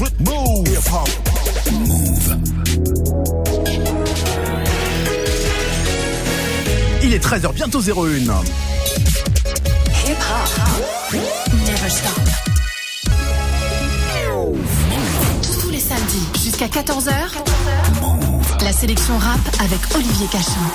Move. Move. Il est 13h, bientôt 01. Hip hop. Never stop. Tous les samedis jusqu'à 14h. La sélection rap avec Olivier Cachin.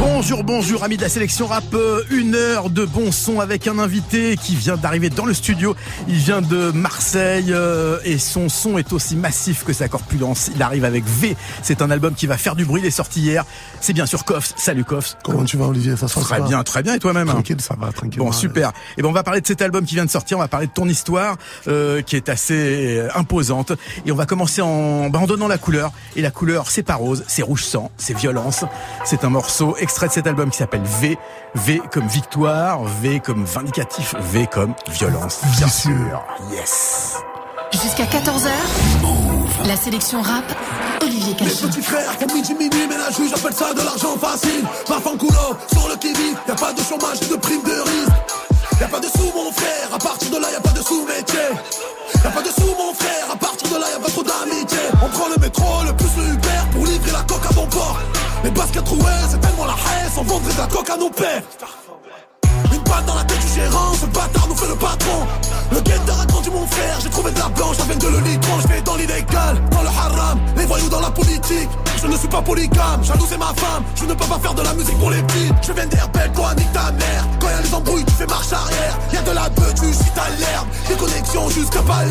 Bonjour, bonjour, amis de la sélection rap. Euh, une heure de bon son avec un invité qui vient d'arriver dans le studio. Il vient de Marseille euh, et son son est aussi massif que sa corpulence. Il arrive avec V. C'est un album qui va faire du bruit. Il est sorti hier. C'est bien sûr Koffs. Salut Koffs. Comment tu vas, Olivier? Ça se Très bien, très bien. Et toi-même? Tranquille, ça va, tranquille. Bon, super. Et ben, on va parler de cet album qui vient de sortir. On va parler de ton histoire euh, qui est assez imposante. Et on va commencer en, ben, en donnant la couleur. Et la couleur, c'est pas rose, c'est rouge sang, c'est violence. C'est un morceau extrait de cet album qui s'appelle V. V comme victoire, V comme vindicatif, V comme violence. Bien sûr. Yes. Jusqu'à 14h. La sélection rap. Olivier Cachin. Mes petits frères font midi minuit, mais la juge appelle ça de l'argent facile. Ma fanculo, sur le y a pas de chômage de prime de risque. Y a pas de sous mon frère, à partir de là y a pas de sous métier. Y a pas de sous mon frère, à partir de là y a pas trop d'amitié. On prend le métro, le plus le Uber pour livrer la coque à bon port. Les baskets trouées, c'est tellement la haine, on vendrait de la coque à nos pères. Une balle dans la tête du gérant, ce bâtard nous fait le patron. Le guetteur a grandi mon frère, j'ai trouvé de la blanche, avec de le litron, je vais dans l'illégal, dans le haram, les voyous dans la politique. Je ne suis pas polygame, jaloux ma femme, je ne peux pas faire de la musique pour les petits. Je viens rebelles, toi nique ta mère. Quand y'a les embrouilles, tu fais marche arrière. Y'a de la beuh, tu suis à l'herbe, des connexions jusqu'à pas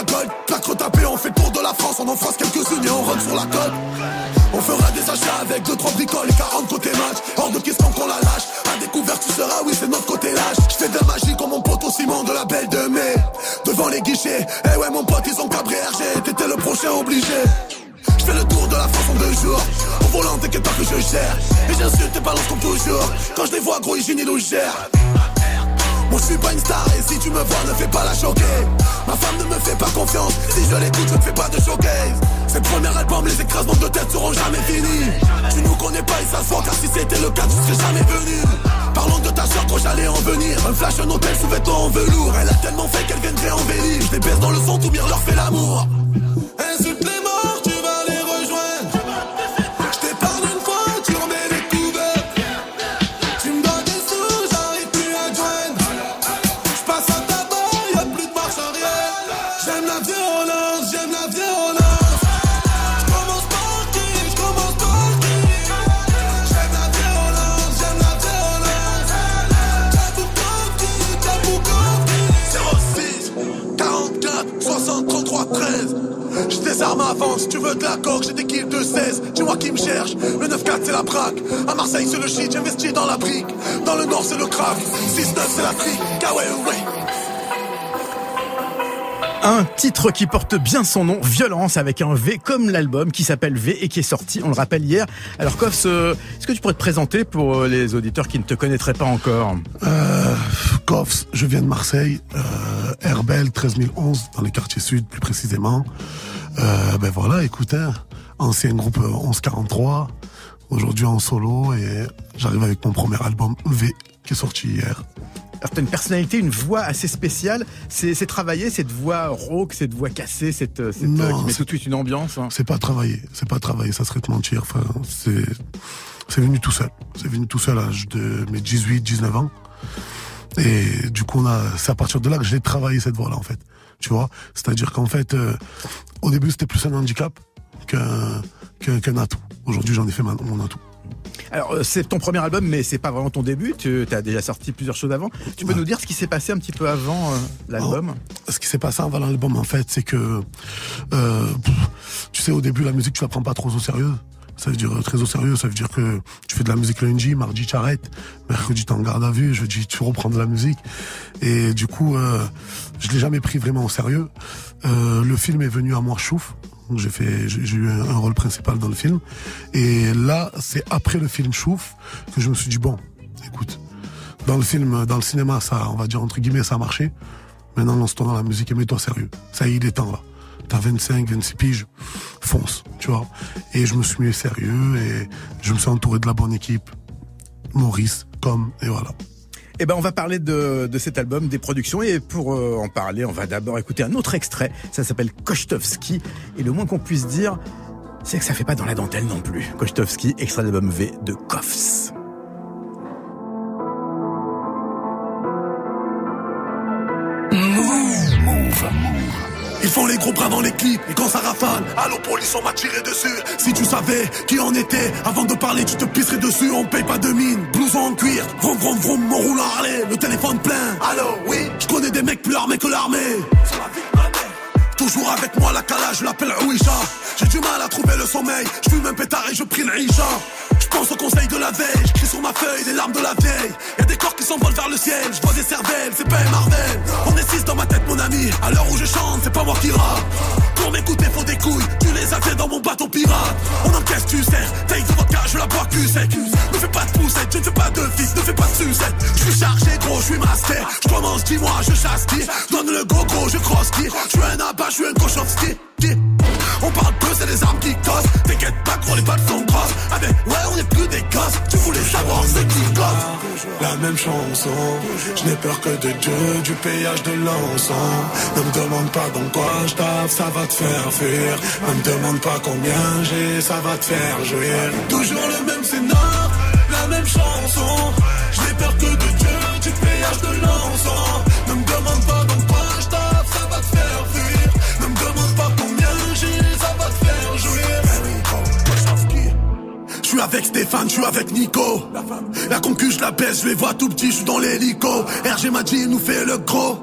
la gold, plaque retapée, on fait le tour de la France, on en France quelques-unes et on rentre sur la côte. On fera des achats avec 2-3 bricoles et 40 côté match. Hors de question qu'on la lâche. À découvert, tu seras, oui, c'est notre côté lâche. J'fais de la magie comme mon pote au ciment de la belle de mai. Devant les guichets, eh ouais, mon pote, ils ont cabré RG. T'étais le prochain obligé. Je fais le tour de la France en deux jours. Au volant, t'inquiète pas que je gère. Et j'insulte tes balances comme toujours. Quand je les vois, gros, ils nous gère. Suis pas une star et si tu me vois ne fais pas la choquer Ma femme ne me fait pas confiance. Si je l'écoute je ne fais pas de showcase. Ces premiers albums les écrasements de tête seront jamais finis. Tu nous connais pas et ça se voit car si c'était le cas tu serais jamais venu. Parlons de ta soeur quand j'allais en venir. Un flash, un hôtel sous vêtements en velours. Elle a tellement fait qu'elle viendrait en véli Je les baisse dans le son, tout bien leur fait l'amour le 9-4 c'est la braque. À Marseille c'est le shit, j'investis dans la brique. Dans le nord c'est le crack, 6-9 c'est l'Afrique. Ah ouais, ouais. Un titre qui porte bien son nom, Violence, avec un V comme l'album qui s'appelle V et qui est sorti, on le rappelle hier. Alors Koffs, euh, est-ce que tu pourrais te présenter pour euh, les auditeurs qui ne te connaîtraient pas encore? Euh, Koffs, je viens de Marseille, euh, Herbel 13011, dans les quartiers sud plus précisément. Euh, ben voilà, écoute, hein, ancien groupe 1143, aujourd'hui en solo et j'arrive avec mon premier album V qui est sorti hier. Alors t'as une personnalité, une voix assez spéciale. C'est travailler cette voix rauque, cette voix cassée, cette, cette euh, qui met tout de suite une ambiance. Hein. C'est pas travailler, c'est pas travailler, ça serait te mentir. Enfin, c'est c'est venu tout seul. C'est venu tout seul à l'âge de mes 18, 19 ans. Et du coup, c'est à partir de là que j'ai travaillé cette voix-là, en fait tu vois? C'est-à-dire qu'en fait, euh, au début, c'était plus un handicap qu'un qu'un atout. Aujourd'hui, j'en ai fait mon atout. Alors, euh, c'est ton premier album, mais c'est pas vraiment ton début. Tu as déjà sorti plusieurs choses avant. Tu peux nous dire ce qui s'est passé un petit peu avant euh, l'album? Oh, Ce qui s'est passé avant l'album, en fait, c'est que, tu sais, au début, la musique, tu la prends pas trop au sérieux. Ça veut dire très au sérieux, ça veut dire que tu fais de la musique lundi, mardi tu arrêtes, mercredi tu en garde à vue, jeudi tu reprends de la musique. Et du coup, euh, je l'ai jamais pris vraiment au sérieux. Euh, le film est venu à moi chouf. J'ai fait, j'ai eu un rôle principal dans le film. Et là, c'est après le film chouf que je me suis dit bon, écoute, dans le film, dans le cinéma, ça, on va dire entre guillemets, ça a marché. Maintenant, lance-toi dans la musique et mets-toi sérieux. Ça y est, il est temps là t'as 25, 26 piges, fonce, tu vois. Et je me suis mis sérieux et je me suis entouré de la bonne équipe. Maurice, comme, et voilà. Eh ben, on va parler de, de cet album, des productions, et pour euh, en parler, on va d'abord écouter un autre extrait. Ça s'appelle Kochtovski, et le moins qu'on puisse dire, c'est que ça fait pas dans la dentelle non plus. Kochtovski, extrait d'album V de Koffs. Ils font les gros bras dans les clips et quand ça rafale, allô police on m'a tiré dessus. Si tu savais qui en était, avant de parler tu te pisserais dessus. On paye pas de mine, blouson en cuir, vroom vroom vroom, mon Harley, le téléphone plein. Allô, oui, je connais des mecs plus armés que l'armée. Toujours avec moi la calage, je l'appelle Ouija. J'ai du mal à trouver le sommeil, je fume un pétard et je prie le Isha. Je pense au conseil de la veille, j'écris sur ma feuille des larmes de la vieille. Y'a des s'envolent vers le ciel, je vois des cervelles, c'est pas Marvel. On est six dans ma tête, mon ami. À l'heure où je chante, c'est pas moi qui rappe. Pour m'écouter, faut des couilles. Tu les as fait dans mon bateau pirate. On encaisse, tu sais. Take de vodka, je la bois cul sec. Ne fais pas de poussette, je ne fais pas de fils, ne fais pas de sucette. Je suis chargé, gros, je suis master. Je commence, dis-moi, je chasse. Donne le go, gros, je cross qui. Un abat, je suis un cochon On parle peu, c'est les armes qui cassent. T'inquiète pas, gros, les balles sont grosses. Ah ben, ouais, on est plus des gosses. Tu voulais savoir c'est qui gosse. La même chanson, je n'ai peur que de Dieu, du péage de l'encens. Ne me demande pas dans quoi je tape, ça va te faire fuir. Ne me demande pas combien j'ai, ça va te faire jouir. Toujours le même scénar, la même chanson. Je n'ai peur que de Dieu, du péage de l'encens. Suis avec Stéphane, je suis avec Nico. La concu, je la baisse, je les vois tout petit, je suis dans l'hélico. RG m'a dit, nous fait le gros.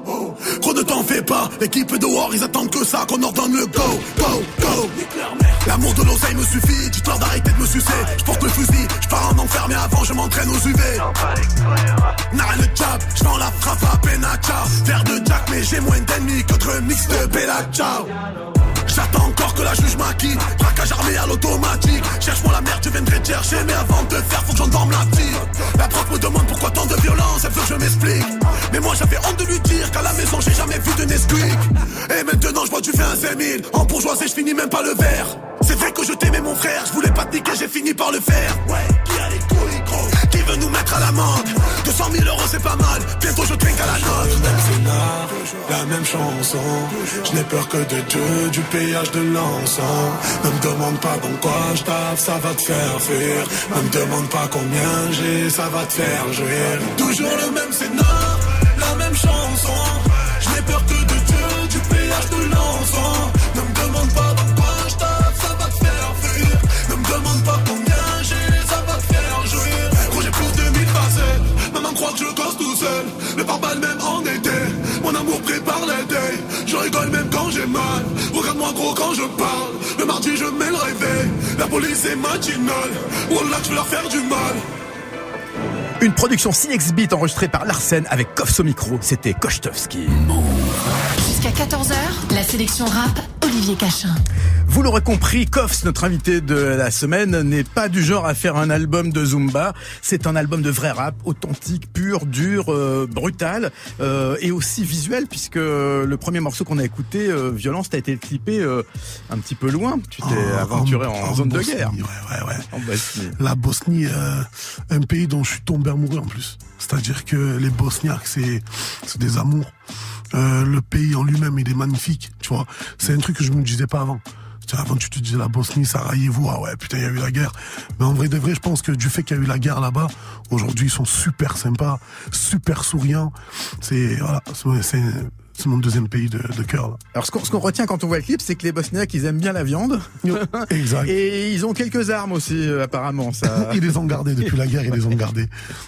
Gros, ne t'en fais pas, l'équipe de War, ils attendent que ça, qu'on leur donne le go, go, go. L'amour de l'oseille me suffit, dis-toi d'arrêter de me sucer. Je porte le fusil, je pars en enfer, mais avant je m'entraîne aux UV. Nara le jab, je la frappe à Benacha. Verre de Jack, mais j'ai moins d'ennemis que de mix de Bella Ciao. J'attends encore que la juge m'acquitte Braquage armé à l'automatique. Cherche-moi la merde, je viendrai te chercher Mais avant de faire, faut que j'endorme la petite La prof me demande pourquoi tant de violence Elle veut que je m'explique. Mais moi j'avais honte de lui dire Qu'à la maison j'ai jamais vu de Nesquik. Et maintenant je vois tu fais un 5000 En bourgeoisie je finis même pas le verre. C'est vrai que je t'aimais mon frère Je voulais pas te niquer, j'ai fini par le faire. Ouais, qui a les couilles nous mettre à l'amende 200 000 euros c'est pas mal Bientôt je trinque à la note Même scénar, la même chanson. Je n'ai peur que de Dieu, du péage de l'encens. Ne me demande pas dans quoi je tape, ça va te faire fuir. Ne me demande pas combien j'ai, ça va te faire jouir. Toujours le même scénar, la même chanson. Je n'ai peur que de Dieu, du péage de l'encens. Le pare-balles même en été. Mon amour prépare l'été. Je rigole même quand j'ai mal. Regarde-moi gros quand je parle. Le mardi, je mets le réveil. La police est matinale. Wallah, je veux leur faire du mal. Une production Cinex Beat enregistrée par Larsen avec Koffs au micro. C'était Kochtovski. Jusqu'à 14h, la sélection rap, Olivier Cachin. Vous l'aurez compris, Koffs, notre invité de la semaine, n'est pas du genre à faire un album de Zumba. C'est un album de vrai rap, authentique, pur, dur, euh, brutal euh, et aussi visuel, puisque le premier morceau qu'on a écouté, euh, Violence, t'as été clippé euh, un petit peu loin. Tu t'es En- aventuré en, en zone de Bosnie, guerre. Ouais, ouais, ouais. En Bosnie. La Bosnie, euh, un pays dont je suis tombé amoureux en plus. C'est-à-dire que les Bosniaques, c'est des amours. Euh, le pays en lui-même, il est magnifique, tu vois. C'est un truc que je me disais pas avant. Tu vois, Avant, tu te disais la Bosnie, Sarajevo, ah ouais, putain, il y a eu la guerre. Mais en vrai de vrai, je pense que du fait qu'il y a eu la guerre là-bas, aujourd'hui, ils sont super sympas, super souriants. C'est, voilà, c'est mon deuxième pays de, de cœur. Alors ce qu'on retient quand on voit le clip, c'est que les Bosniaques, ils aiment bien la viande. exact. Et ils ont quelques armes aussi, euh, apparemment. Ça... ils les ont gardées depuis la guerre, ils les ont gardées.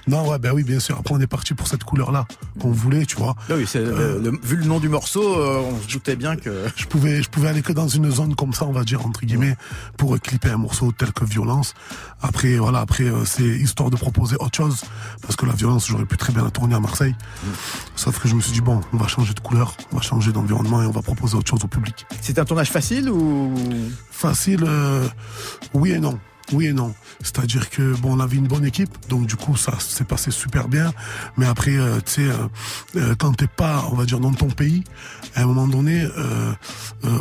Non, ouais, ben oui, bien sûr. Après, on est parti pour cette couleur-là qu'on voulait, tu vois. Ah oui, euh, vu le nom du morceau, euh, on se doutait bien que. Je pouvais, je pouvais aller que dans une zone comme ça, on va dire entre guillemets, pour clipper un morceau tel que violence. Après, voilà, après c'est histoire de proposer autre chose parce que la violence, j'aurais pu très bien la tourner à Marseille. Mm. Sauf que je me suis dit bon, on va changer de couleur, on va changer d'environnement et on va proposer autre chose au public. C'est un tournage facile ou? Facile, euh, oui et non. Oui et non. C'est-à-dire que bon, on avait une bonne équipe, donc du coup ça s'est passé super bien. Mais après, euh, tu sais, euh, euh, quand t'es pas, on va dire, dans ton pays, à un moment donné,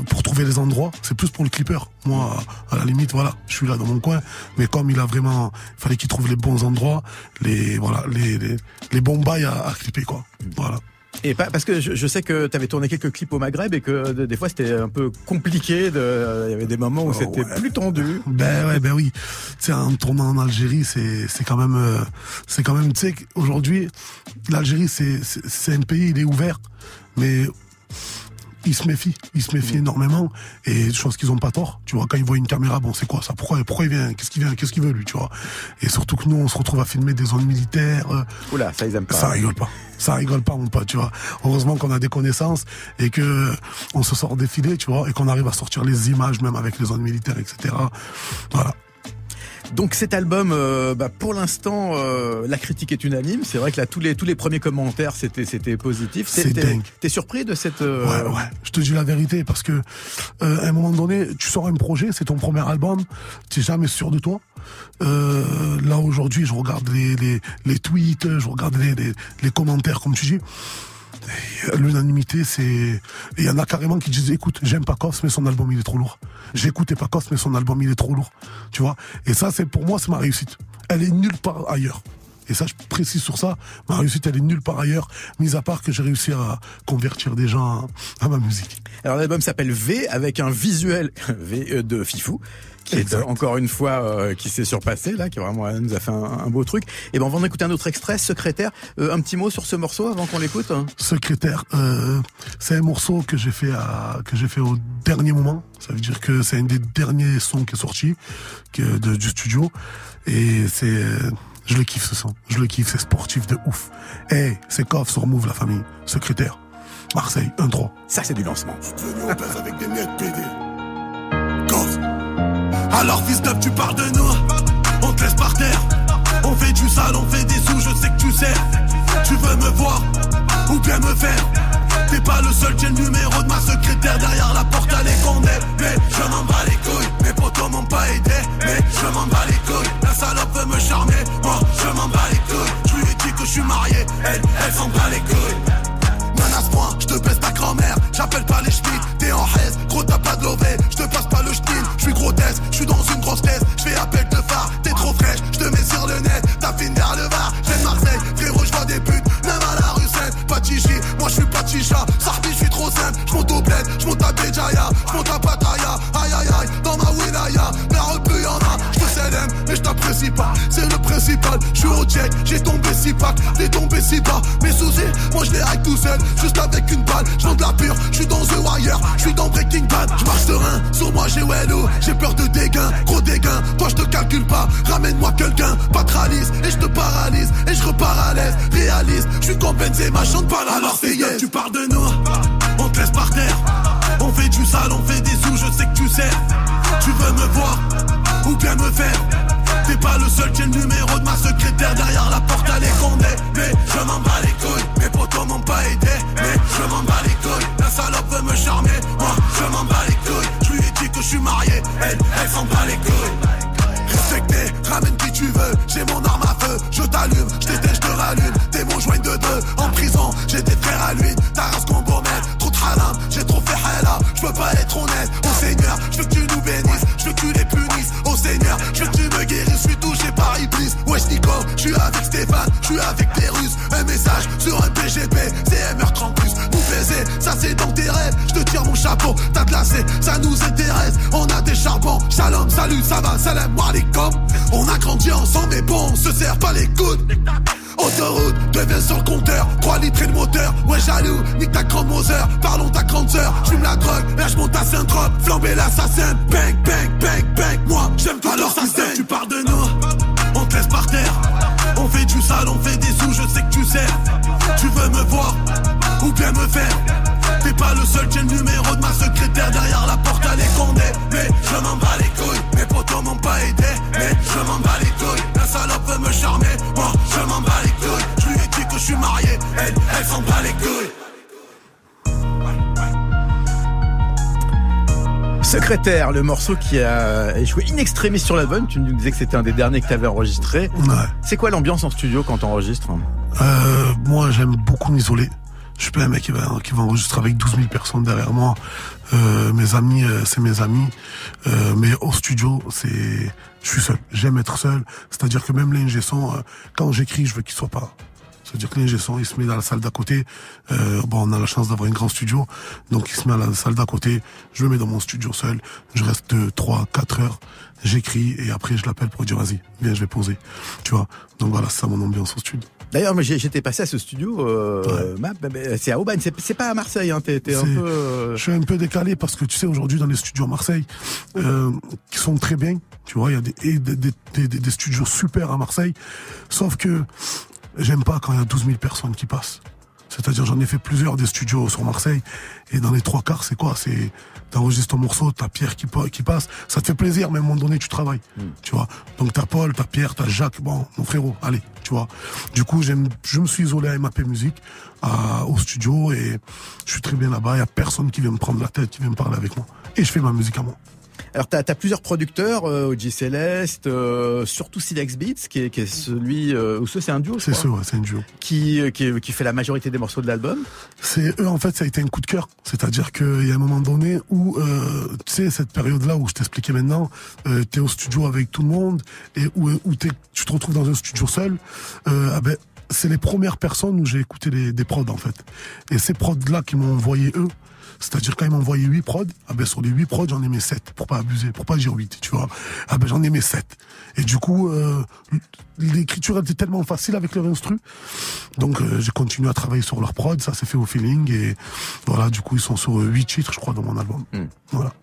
pour trouver les endroits, c'est plus pour le clipper. Moi, à la limite, voilà, je suis là dans mon coin. Mais comme il a vraiment, il fallait qu'il trouve les bons endroits, les voilà, les les, bons bails à, à clipper quoi. Voilà. Et pas, parce que je, sais que tu avais tourné quelques clips au Maghreb et que des fois c'était un peu compliqué. De, il y avait des moments où oh, c'était plus tendu. Ben ouais, ben oui. Tu en tournant en Algérie, c'est c'est quand même euh, c'est quand même tu sais aujourd'hui l'Algérie c'est c'est un pays il est ouvert, mais il se méfie, il se méfie énormément et je pense qu'ils ont pas tort. Tu vois, quand ils voient une caméra, bon, c'est quoi ça? Pourquoi, pourquoi il vient? Qu'est-ce qu'il vient? Qu'est-ce qu'il veut lui Tu vois? Et surtout que nous, on se retrouve à filmer des zones militaires. Euh, Oula, ça ils aiment pas. Ça rigole pas. Ça rigole pas, mon pote. Tu vois. Heureusement qu'on a des connaissances et que on se sort défiler, tu vois, et qu'on arrive à sortir les images même avec les zones militaires, etc. Voilà. Donc cet album, euh, bah, pour l'instant, euh, la critique est unanime. C'est vrai que là, tous les tous les premiers commentaires, c'était c'était positif. C'est dingue. T'es surpris de cette euh, Ouais, ouais. Je te dis la vérité parce que à un moment donné, tu sors un projet, c'est ton premier album, tu es jamais sûr de toi. là aujourd'hui, je regarde les, les, les tweets, je regarde les, les, les commentaires, comme tu dis. L'unanimité, c'est. Il y en a carrément qui disent écoute, j'aime Pacos, mais son album il est trop lourd. J'écoute Pacos, mais son album il est trop lourd. Tu vois? Et ça, c'est pour moi, c'est ma réussite. Elle est nulle part ailleurs. Et ça, je précise sur ça, ma réussite, elle est nulle part ailleurs, mis à part que j'ai réussi à convertir des gens à ma musique. Alors l'album s'appelle V, avec un visuel V de Fifou, qui est encore une fois euh, qui s'est surpassé là, qui vraiment nous a fait un, beau truc. Et ben on va en écouter un autre extrait, Secrétaire. Euh, un petit mot sur ce morceau avant qu'on l'écoute. Secrétaire, euh, c'est un morceau que j'ai fait à, que j'ai fait au dernier moment. Ça veut dire que c'est un des derniers sons qui est sorti que, de, du studio et c'est je le kiffe ce son. Je le kiffe, c'est sportif de ouf. Eh, hey, c'est Koff sur Move la famille. Secrétaire. Marseille, 1-3. Ça c'est du lancement. avec des miettes alors fils d'up tu pars de nous. On te laisse par terre. On fait du sale, on fait des sous, je sais que tu sais Tu veux me voir ou bien me faire. T'es pas le seul, j'ai le numéro de ma secrétaire. Derrière la porte, elle est condamnée. Mais je m'en bats les couilles, mes potos m'ont pas aidé Mais je m'en bats les couilles, la salope veut me charmer Moi je m'en bats les couilles, je lui ai dit que je suis marié Elle, elle s'en bat les couilles Je te baisse ta grand-mère. J'appelle pas les schmitts, t'es en haise Gros t'as pas de lové, je te passe pas le schtin Je suis gros je suis dans une grosse tête Je fais appel de phare, t'es trop fraîche. Je te mets sur le net, Juste avec une balle, je de la pure je suis dans The Wire, je suis dans Breaking Bad, je marche serein, sur moi j'ai Wello, j'ai peur de dégain, gros dégain, toi je te calcule pas, ramène-moi quelqu'un, patralise, et je te paralyse, et je repars à l'aise, réalise, je suis comme Benzema, chante pas la Alors c'est yes. tu parles de nous, on te laisse par terre, on fait du sale, on fait des sous, je sais que tu sais, tu veux me voir, ou bien me faire T'es pas le seul, j'ai le numéro de ma secrétaire derrière la porte, elle est condée. Mais je m'en bats les couilles, mes potos m'ont pas aidé. Mais je m'en bats les couilles, la salope veut me charmer. Moi, je m'en bats les couilles, je lui ai dit que je suis marié. Elle, elle s'en bat les couilles. Ramène qui tu veux, j'ai mon arme à feu, je t'allume, je t'éteins, je te rallume, t'es mon joint de deux, en prison, j'ai des frères à lui, ta race combo trop de j'ai trop fait hala, je peux pas être honnête, au Seigneur, je veux que tu nous bénisses, je veux que tu les punisses, au Seigneur, je veux que tu me guérisses, je suis touché par Iblis, wesh Nico, je suis avec Stéphane, je suis avec des Russes, un message sur un BGP, CMR30 plus, nous baiser, ça c'est dans tes rêves, je te tire mon chapeau, t'as glacé, ça nous intéresse, on a des charbons, shalom, salut, ça va, salam alaikum, on a grandi ensemble mais bon, on se sert pas les coudes, autoroute deviens sur le compteur. 3 litres et de moteur. Ouais jaloux, nique ta grande Moser Parlons ta grande sœur, j'fume la drogue Là j'monte à Saint-Trope, flamber l'assassin. Bang, bang, bang, bang. Moi j'aime tout Alors ça tu parles de nous. On te laisse par terre. On fait du sale, on fait des sous, je sais que tu sais Tu veux me voir ou bien me faire? T'es pas le seul, j'ai le numéro de ma secrétaire derrière la porte, elle est condé Mais je m'en bats les couilles, mes potos m'ont pas aidé Mais je m'en bats les couilles, la salope veut me charmer Moi, je m'en bats les couilles, je lui ai dit que je suis marié Elle, elle s'en bat les couilles Secrétaire, le morceau qui a échoué in extremis sur l'album. Tu nous disais que c'était un des derniers que tu avais enregistré. Ouais. C'est quoi l'ambiance en studio quand tu enregistres Euh, moi, j'aime beaucoup m'isoler. Je suis pas un mec qui va, qui va enregistrer avec 12 000 personnes derrière moi. Euh, mes amis, euh, c'est mes amis. Euh, mais au studio, c'est, je suis seul. J'aime être seul. C'est-à-dire que même l'ingé son, euh, quand j'écris, je veux qu'il soit pas. C'est-à-dire que l'ingé son, il se met dans la salle d'à côté. Euh, bon, on a la chance d'avoir un grand studio. Donc, il se met à la salle d'à côté. Je le mets dans mon studio seul. Je reste 2, 3, 4 heures. J'écris et après, je l'appelle pour dire, vas-y, viens, je vais poser. Tu vois? Donc voilà, c'est ça mon ambiance au studio. D'ailleurs, moi, j'étais passé à ce studio. Euh, c'est à Aubagne. C'est pas à Marseille. Hein, un peu. euh, Je suis un peu décalé parce que tu sais aujourd'hui dans les studios à Marseille euh, qui sont très bien, tu vois, il y a des, des studios super à Marseille, sauf que j'aime pas quand il y a 12 000 personnes qui passent. C'est-à-dire j'en ai fait plusieurs des studios sur Marseille et dans les trois quarts c'est quoi? C'est t'enregistres ton morceau, t'as Pierre qui, pa- qui passe, ça te fait plaisir mais à un moment donné tu travailles, tu vois. Donc t'as Paul, t'as Pierre, t'as Jacques, bon mon frérot, allez, tu vois. Du coup j'aime, je me suis isolé à MAP Musique à- au studio et je suis très bien là-bas. Il y a personne qui vient me prendre la tête, qui vient me parler avec moi et je fais ma musique à moi. Alors, t'as as plusieurs producteurs, euh, OG Celeste, euh, surtout Silex Beats, qui est, qui est celui, euh, ou ce c'est un duo, C'est ça, ouais, c'est un duo. qui, euh, qui, qui fait la majorité des morceaux de l'album. C'est eux en fait ça a été un coup de cœur. C'est-à-dire qu'il y a un moment donné où euh, tu sais cette période-là où je t'expliquais maintenant, euh, t'es au studio avec tout le monde et où, où t'es- tu te retrouves dans un studio seul. Euh, ah ben, c'est les premières personnes où j'ai écouté les, des prods en fait. Et ces prods là qui m'ont envoyé eux. C'est-à-dire quand ils m'ont envoyé 8 prods, ah ben sur les 8 prods, j'en ai mis 7 pour pas abuser, pour pas dire 8, tu vois. Ah ben j'en ai mis 7. Et du coup euh, l'écriture était tellement facile avec leur instru. Donc euh, j'ai continué à travailler sur leur prod, ça s'est fait au feeling et voilà, du coup ils sont sur 8 titres je crois dans mon album. Voilà.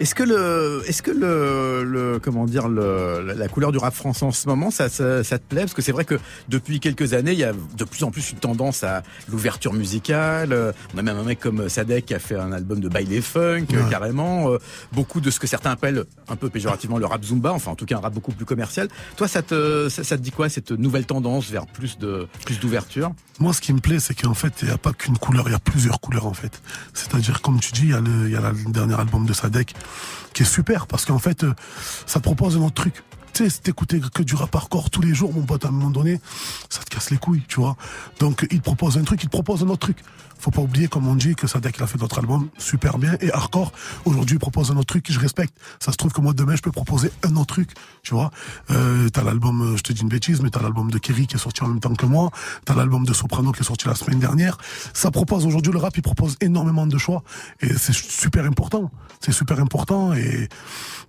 Est-ce que le, est-ce que le, le, comment dire, le, la couleur du rap français en ce moment, ça, ça, ça te plaît? Parce que c'est vrai que depuis quelques années, il y a de plus en plus une tendance à l'ouverture musicale. On a même un mec comme Sadek qui a fait un album de baile funk, Ouais. carrément. Euh, Beaucoup de ce que certains appellent un peu péjorativement le rap zumba, enfin en tout cas un rap beaucoup plus commercial. Toi, ça te, ça, ça te dit quoi cette nouvelle tendance vers plus de, plus d'ouverture? Moi ce qui me plaît c'est qu'en fait il n'y a pas qu'une couleur, il y a plusieurs couleurs en fait. C'est-à-dire comme tu dis, il y a le, il y a le dernier album de Sadek qui est super parce qu'en fait euh, ça te propose un autre truc. Tu sais, si t'écoutais que du rap hardcore tous les jours, mon pote, à un moment donné, ça te casse les couilles, tu vois. Donc, il te propose un truc, il te propose un autre truc. Faut pas oublier, comme on dit, que Sadek, il a fait d'autres albums super bien. Et hardcore, aujourd'hui, propose un autre truc que je respecte. Ça se trouve que moi, demain, je peux proposer un autre truc, tu vois. Euh, t'as l'album, euh, je te dis une bêtise, mais t'as l'album de Kerry qui est sorti en même temps que moi. T'as l'album de Soprano qui est sorti la semaine dernière. Ça propose aujourd'hui, le rap, il propose énormément de choix. Et c'est super important. C'est super important. Et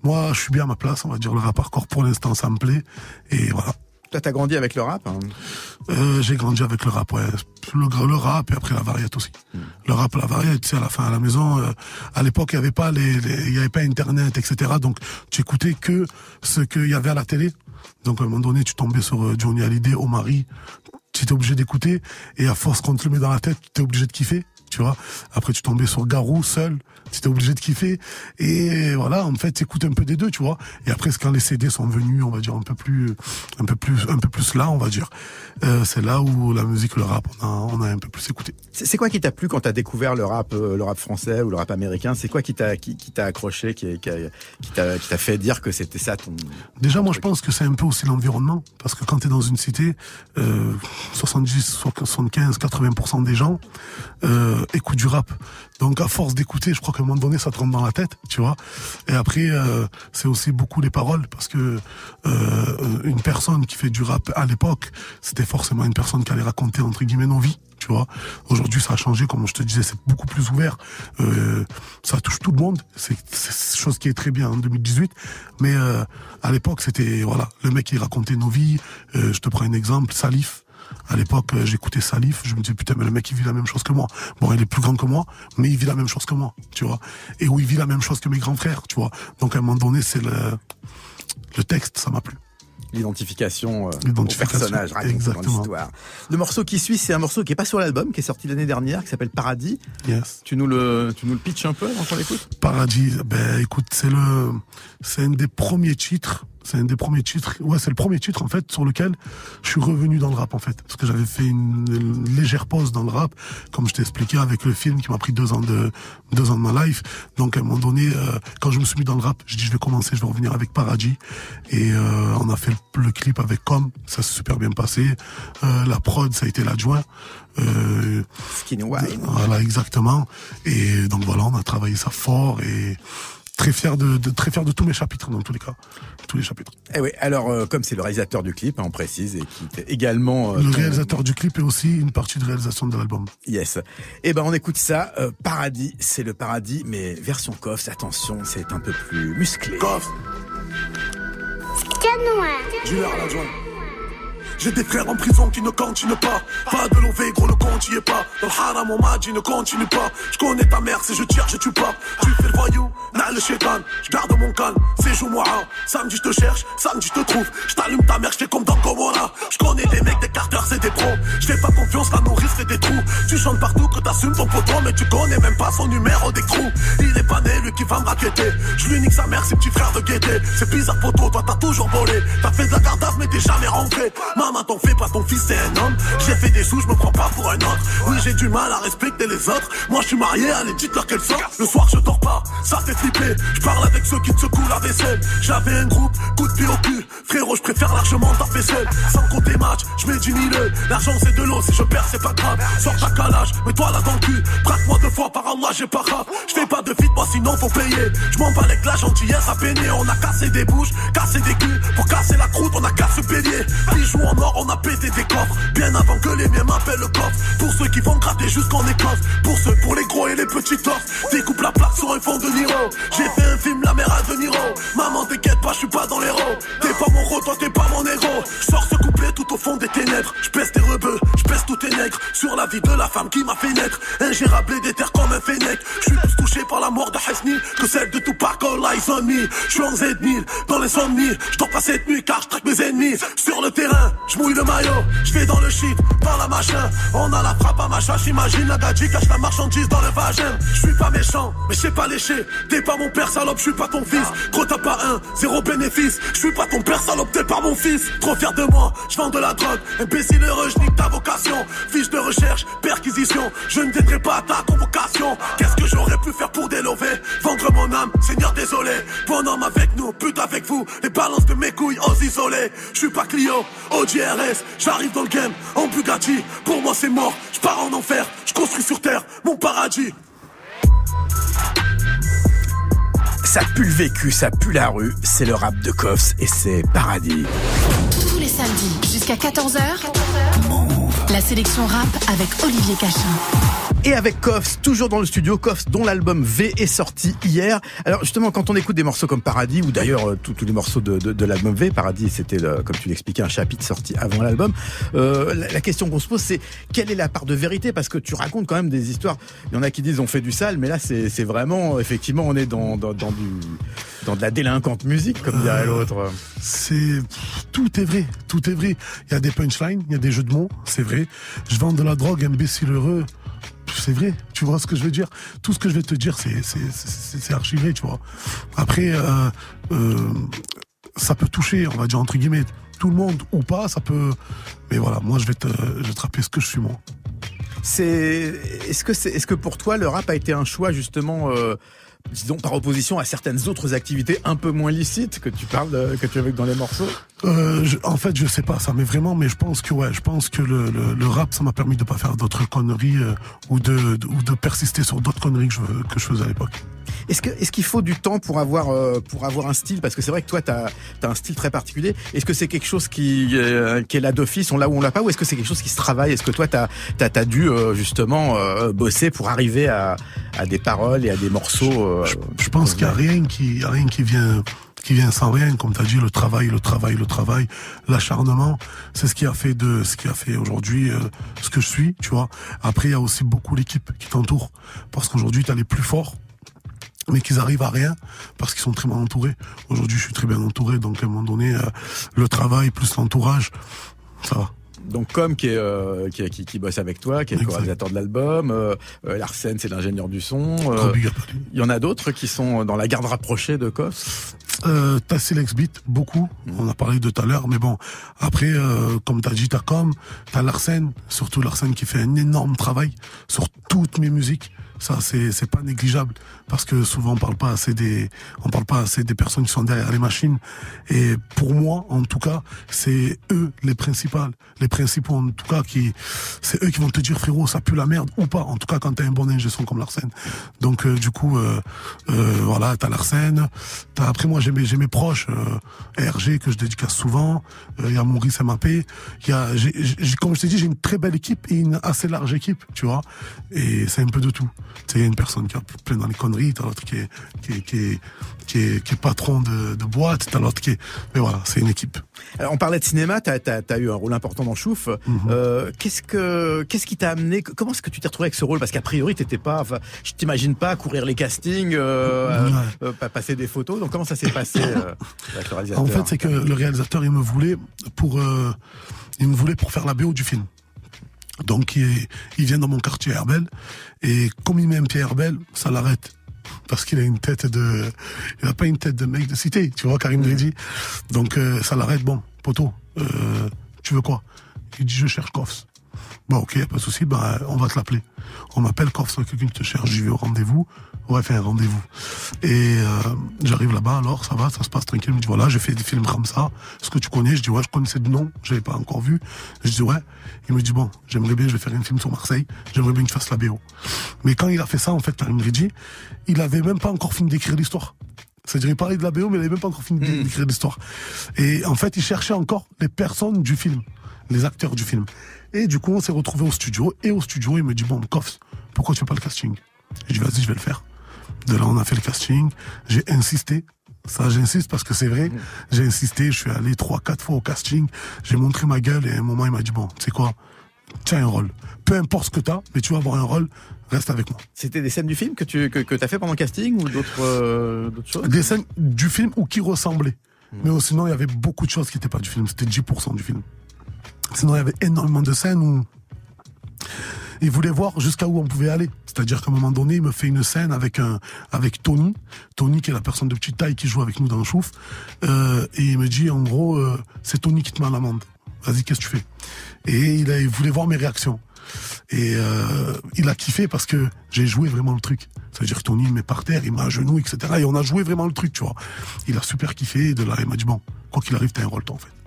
moi, je suis bien à ma place, on va dire, le rap hardcore, pour l'instant, ça me plaît. Et voilà. Toi, t'as grandi avec le rap. hein. Euh, j'ai grandi avec le rap, ouais. Le, rap et après la variette aussi. Le rap, la variette, tu sais, à la fin, à la maison, euh, à l'époque, il y avait pas les, il y avait pas Internet, etc. Donc, tu écoutais que ce qu'il y avait à la télé. Donc, à un moment donné, tu tombais sur euh, Johnny Hallyday, Omari. Tu étais obligé d'écouter. Et à force qu'on te le met dans la tête, tu étais obligé de kiffer. Tu vois. Après, tu tombais sur Garou, seul. Tu étais obligé de kiffer. Et voilà, en fait, tu écoutes un peu des deux, tu vois. Et après, quand les CD sont venus, on va dire, un peu plus, un peu plus, un peu plus là, on va dire. Euh, c'est là où la musique, le rap, on a, on a un peu plus écouté. C'est quoi qui t'a plu quand t'as découvert le rap, euh, le rap français ou le rap américain? C'est quoi qui t'a qui, qui t'a accroché, qui, qui, a- qui t'a fait dire que c'était ça ton Déjà, moi, je pense que c'est un peu aussi l'environnement, parce que quand tu es dans une cité, euh, 70, 75, 80% des gens euh, écoutent du rap. Donc, à force d'écouter, je crois qu'à un moment donné, ça te rentre dans la tête, tu vois. Et après, euh, c'est aussi beaucoup les paroles, parce que euh, une personne qui fait du rap à l'époque, c'était forcément une personne qui allait raconter entre guillemets nos vies. Tu vois, aujourd'hui ça a changé, comme je te disais, c'est beaucoup plus ouvert. Euh, ça touche tout le monde. C'est chose qui est très bien en 2018. Mais euh, à l'époque, c'était voilà, le mec qui racontait nos vies. Euh, je te prends un exemple, Salif. À l'époque, euh, j'écoutais Salif, je me disais putain mais le mec il vit la même chose que moi. Bon, il est plus grand que moi, mais il vit la même chose que moi, tu vois. Et où il vit la même chose que mes grands frères, tu vois. Donc à un moment donné, c'est le le texte, ça m'a plu. L'identification euh, au personnage, exactement. Le morceau qui suit, c'est un morceau qui est pas sur l'album, qui est sorti l'année dernière, qui s'appelle Paradis. Yes. Tu nous le, tu nous le pitches un peu avant qu'on l'écoute? Paradis, ben écoute, c'est le, c'est un des premiers titres c'est un des premiers titres. Ouais, c'est le premier titre en fait sur lequel je suis revenu dans le rap en fait, parce que j'avais fait une, légère pause dans le rap, comme je t'ai expliqué avec le film qui m'a pris deux ans de deux ans de ma life. Donc à un moment donné, euh, quand je me suis mis dans le rap, je dis je vais commencer, je vais revenir avec Paradis, et euh, on a fait le, clip avec Com, ça s'est super bien passé. Euh, la prod, ça a été l'adjoint. Euh, Skin Wine. Voilà, exactement. Et donc voilà, on a travaillé ça fort et très fier de, très fier de tous mes chapitres dans tous les cas, tous les chapitres. Eh oui, alors euh, comme c'est le réalisateur du clip, hein, on précise, et qui est également euh, le réalisateur du clip est aussi une partie de réalisation de l'album. Yes. Eh ben on écoute ça, euh, Paradis, c'est le paradis, mais version Coffs. Attention, c'est un peu plus musclé. Coffs. C'est j'ai des frères en prison qui ne continuent pas. Pas de l'OV, gros, y est pas. Dans le haram, on ne continue pas. Je connais ta mère, si je tire, je tue pas. Tu fais le voyou, n'a le chétan. Je garde mon calme, c'est joue moi. Hein. Samedi, je te cherche, samedi, je te trouve. Je t'allume ta mère, je comme dans Gomorrah. Je connais des mecs, des carters, c'est des pros. Je pas confiance, la nourrice c'est des trous. Tu chantes partout que t'assumes ton poteau, mais tu connais même pas son numéro d'écrou. Il est pas né, lui qui va me raqueter. Je lui nique sa mère, c'est petit frère de gaieté. C'est bizarre, poteau, toi t'as toujours volé. T'as fait de la garde mais t'es jamais rentré. Maman, t'en fais pas, ton fils c'est un homme. J'ai fait des sous, je me prends pas pour un autre. Oui, j'ai du mal à respecter les autres. Moi, je suis marié, allez, dites-leur qu'elle sort. Le soir, je dors pas, ça fait flipper. Je parle avec ceux qui te secouent la vaisselle. J'avais un groupe, coup de pied au cul. Frérot, je préfère largement ta seul. Sans compter match, je mets du mille. L'argent c'est de l'eau, si je perds, c'est pas grave. Sors ta calage, mets-toi là dans le cul. Braque-moi deux fois par Allah, j'ai pas grave. Je fais pas de fit, moi sinon faut payer. Je m'en bats avec la gentillesse à peiner. On a cassé des bouches, cassé des culs. Pour casser la croûte, on a cassé bélier. Bijoux en on a pété des coffres. Bien avant que les miens m'appellent le coffre. Pour ceux qui vont gratter jusqu'en Écosse. Pour ceux, pour les gros et les petits torses. Découpe la plaque sur un fond de Niro. J'ai fait un film, la mère à De Niro. Maman, t'inquiète pas, je suis pas dans les ronds. T'es pas mon rôle, toi t'es pas mon héros. Sors ce couplet tout au fond des ténèbres. Je pèse tes rebeux, je pèse tous tes nègres. Sur la vie de la femme qui m'a fait naître. Ingérable et déter comme un fennec. Je suis plus touché par la mort de Hasni que celle de Tupac, all eyes on me. Je suis en Z1000, dans. Je dors pas cette nuit car je traque mes ennemis. Sur le terrain, je mouille le maillot. Je vais dans le shit, par la machin. On a la frappe à machin, j'imagine la gadji cache la marchandise dans le vagin. Je suis pas méchant, mais je sais pas lécher. T'es pas mon père salope, je suis pas ton fils. Gros t'as pas un, zéro bénéfice. Je suis pas ton père salope, t'es pas mon fils. Trop fier de moi, je vends de la drogue. Imbécile heureux, je ta vocation. Fiche de recherche, perquisition. Je ne t'aiderai pas ta convocation. Qu'est-ce que j'aurais pu faire pour délover? Vendre mon âme, Seigneur désolé. Bonhomme avec nous, pute avec vous. Les balances de mes couilles aux isolés. Je suis pas Clio, au JRS. J'arrive dans le game en Bugatti. Pour moi c'est mort, je pars en enfer. Je construis sur terre mon paradis. Ça pue le vécu, ça pue la rue, c'est le rap de Koffs et c'est paradis. Tous les samedis jusqu'à 14h, la sélection rap avec Olivier Cachin. Et avec Koffs, toujours dans le studio, Koffs dont l'album V est sorti hier. Alors justement, quand on écoute des morceaux comme Paradis, ou d'ailleurs euh, tous les morceaux de, de, de l'album V, Paradis c'était, comme tu l'expliquais, un chapitre sorti avant l'album, euh, la, question qu'on se pose c'est quelle est la part de vérité? Parce que tu racontes quand même des histoires, il y en a qui disent on fait du sale, mais là c'est vraiment, effectivement, on est dans, dans, dans, du, dans de la délinquante musique, comme dirait euh, l'autre. C'est Tout est vrai, tout est vrai. Il y a des punchlines, il y a des jeux de mots, c'est vrai. Je vends de la drogue, imbécile heureux c'est vrai, tu vois ce que je veux dire. Tout ce que je vais te dire, c'est archivé, tu vois. Après, euh, euh, ça peut toucher, on va dire entre guillemets, tout le monde ou pas, ça peut. Mais voilà, moi je vais te, je rappeler ce que je suis moi. C'est, est-ce que c'est, est-ce que pour toi le rap a été un choix justement? Euh disons par opposition à certaines autres activités un peu moins licites que tu parles que tu avec dans les morceaux euh, En fait, je sais pas ça, mais vraiment, mais je pense que ouais, je pense que le, rap, ça m'a permis de pas faire d'autres conneries euh, ou de, ou de persister sur d'autres conneries que je, que je faisais à l'époque. Est-ce que est-ce qu'il faut du temps pour avoir euh, pour avoir un style? Parce que c'est vrai que toi tu as, un style très particulier. Est-ce que c'est quelque chose qui euh, qui est là d'office, on l'a ou on l'a pas? Ou est-ce que c'est quelque chose qui se travaille? Est-ce que toi tu as as, dû euh, justement bosser pour arriver à, à des paroles et à des morceaux je, pense qu'il y a rien qui rien qui vient qui vient sans rien, comme tu as dit, le travail, le travail, le travail, l'acharnement, c'est ce qui a fait de ce qui a fait aujourd'hui euh, ce que je suis, tu vois. Après, il y a aussi beaucoup l'équipe qui t'entoure, parce qu'aujourd'hui, tu as les plus forts, mais qu'ils arrivent à rien parce qu'ils sont très mal entourés. Aujourd'hui, je suis très bien entouré, donc à un moment donné, euh, le travail plus l'entourage, ça va. Donc comme qui, est, euh, qui, qui, qui, bosse avec toi, qui est le réalisateur de l'album, euh, euh, Larsen c'est l'ingénieur du son. Euh, il y en a d'autres qui sont dans la garde rapprochée de Kos? Euh, T'as Selex Beat, beaucoup, mmh. on a parlé de tout à l'heure, mais bon, après, comme t'as dit, t'as Com, t'as Larsen, surtout Larsen qui fait un énorme travail sur toutes mes musiques. Ça, c'est pas négligeable parce que souvent on parle pas assez des on parle pas assez des personnes qui sont derrière les machines. Et pour moi, en tout cas, c'est eux les principales, les principaux en tout cas qui c'est eux qui vont te dire frérot ça pue la merde ou pas. En tout cas quand t'as un bon ingé son comme Larsen. Donc euh, du coup euh, euh, voilà t'as Larsen. T'as après moi j'ai mes j'ai mes proches euh, RG que je dédicace souvent. Il y a Maurice MAP. Il y a comme je t'ai dit j'ai une très belle équipe et une assez large équipe tu vois. Et c'est un peu de tout. A une personne qui a plein dans les t'as l'autre qui est, qui est, qui est, qui est, qui est patron de, de boîte, t'as l'autre qui est... Mais voilà, c'est une équipe. Alors, on parlait de cinéma, t'as as, as eu un rôle important dans Chouf. Mm -hmm. euh, qu'est-ce que qu'est-ce qui t'a amené Comment est-ce que tu t'es retrouvé avec ce rôle? Parce qu'a priori, t'étais pas, enfin, je t'imagine pas courir les castings, euh, ouais. euh, passer des photos. Donc comment ça s'est passé euh, avec le réalisateur? En fait, c'est que le réalisateur, il me voulait pour, euh, il me voulait pour faire la BO du film. Donc il, il, vient dans mon quartier Herbel et comme il met un pied Herbel, ça l'arrête parce qu'il a une tête de, il a pas une tête de mec de cité, tu vois Karim Dredi. Donc euh, ça l'arrête. Bon, poteau, tu veux quoi? Il dit je cherche Kofs. Bon ok, pas de souci, bah on va te l'appeler. On m'appelle Kofs, quelqu'un te cherche, j'y vais au rendez-vous. Ouais, fait un rendez-vous. Et euh, j'arrive là-bas, alors ça va, ça se passe tranquille. Il me dit voilà, j'ai fait des films comme ça. Est-ce que tu connais? Je dis ouais, je connaissais de nom, j'avais pas encore vu. Je dis ouais. Il me dit bon, j'aimerais bien, je vais faire un film sur Marseille. J'aimerais bien que tu fasses la BO. Mais quand il a fait ça, en fait, Karim Ridji, il avait même pas encore fini d'écrire l'histoire. C'est-à-dire, il parlait de la BO, mais il avait même pas encore fini d'écrire l'histoire. Et en fait, il cherchait encore les personnes du film, les acteurs du film. Et du coup, on s'est retrouvé au studio. Et au studio, il me dit bon, Kofs, pourquoi tu fais pas le casting? Je dis vas-y, je vais le faire. De là, on a fait le casting. J'ai insisté. Ça, j'insiste parce que c'est vrai. J'ai insisté. Je suis allé trois, quatre fois au casting. J'ai montré ma gueule et à un moment, il m'a dit bon, tu sais quoi? Tiens un rôle. Peu importe ce que t'as, mais tu vas avoir un rôle. Reste avec moi. C'était des scènes du film que tu que, que as fait pendant le casting ou d'autres euh, choses? Des scènes du film ou qui ressemblaient. Mmh. Mais sinon, il y avait beaucoup de choses qui n'étaient pas du film. C'était 10% du film. Sinon, il y avait énormément de scènes où il voulait voir jusqu'à où on pouvait aller. C'est-à-dire qu'à un moment donné, il me fait une scène avec Tony. Tony, qui est la personne de petite taille qui joue avec nous dans le chouf. Euh, et il me dit, en gros, euh, c'est Tony qui te met à l'amende. Vas-y, qu'est-ce que tu fais? Et il, voulait voir mes réactions. Et euh, il a kiffé parce que j'ai joué vraiment le truc. C'est-à-dire que Tony il me met par terre, il m'a à genoux, etc. Et on a joué vraiment le truc, tu vois. Il a super kiffé. Et de là, il m'a dit, bon, quoi qu'il arrive, t'as un rôle, toi, en fait.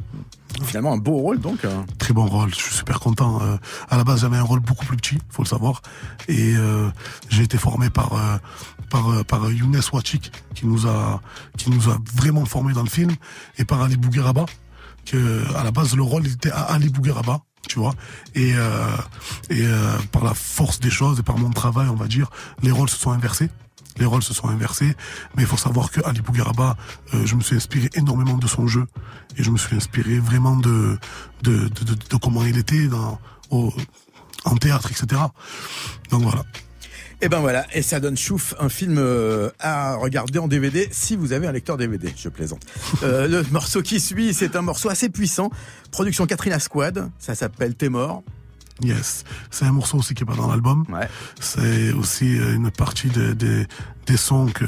Finalement, un beau rôle donc. Hein. Très bon rôle, je suis super content. Euh, à la base, j'avais un rôle beaucoup plus petit, faut le savoir, et euh, j'ai été formé par euh, par par Younes Wachik qui nous a qui nous a vraiment formé dans le film, et par Ali Bougueraba que à la base le rôle était à Ali Bougueraba tu vois et euh, et euh, par la force des choses et par mon travail on va dire les rôles se sont inversés les rôles se sont inversés, mais il faut savoir que Ali Bougueraba, euh, je me suis inspiré énormément de son jeu et je me suis inspiré vraiment de de, de, de, de comment il était dans, au, en théâtre, etc. Donc voilà. Et ben voilà, et ça donne chouf un film euh, à regarder en DVD si vous avez un lecteur DVD, je plaisante. Euh, le morceau qui suit, c'est un morceau assez puissant, production Katrina Squad, ça s'appelle T'es mort. Yes, c'est un morceau aussi qui est pas dans l'album. Ouais. C'est aussi une partie de, de, des sons que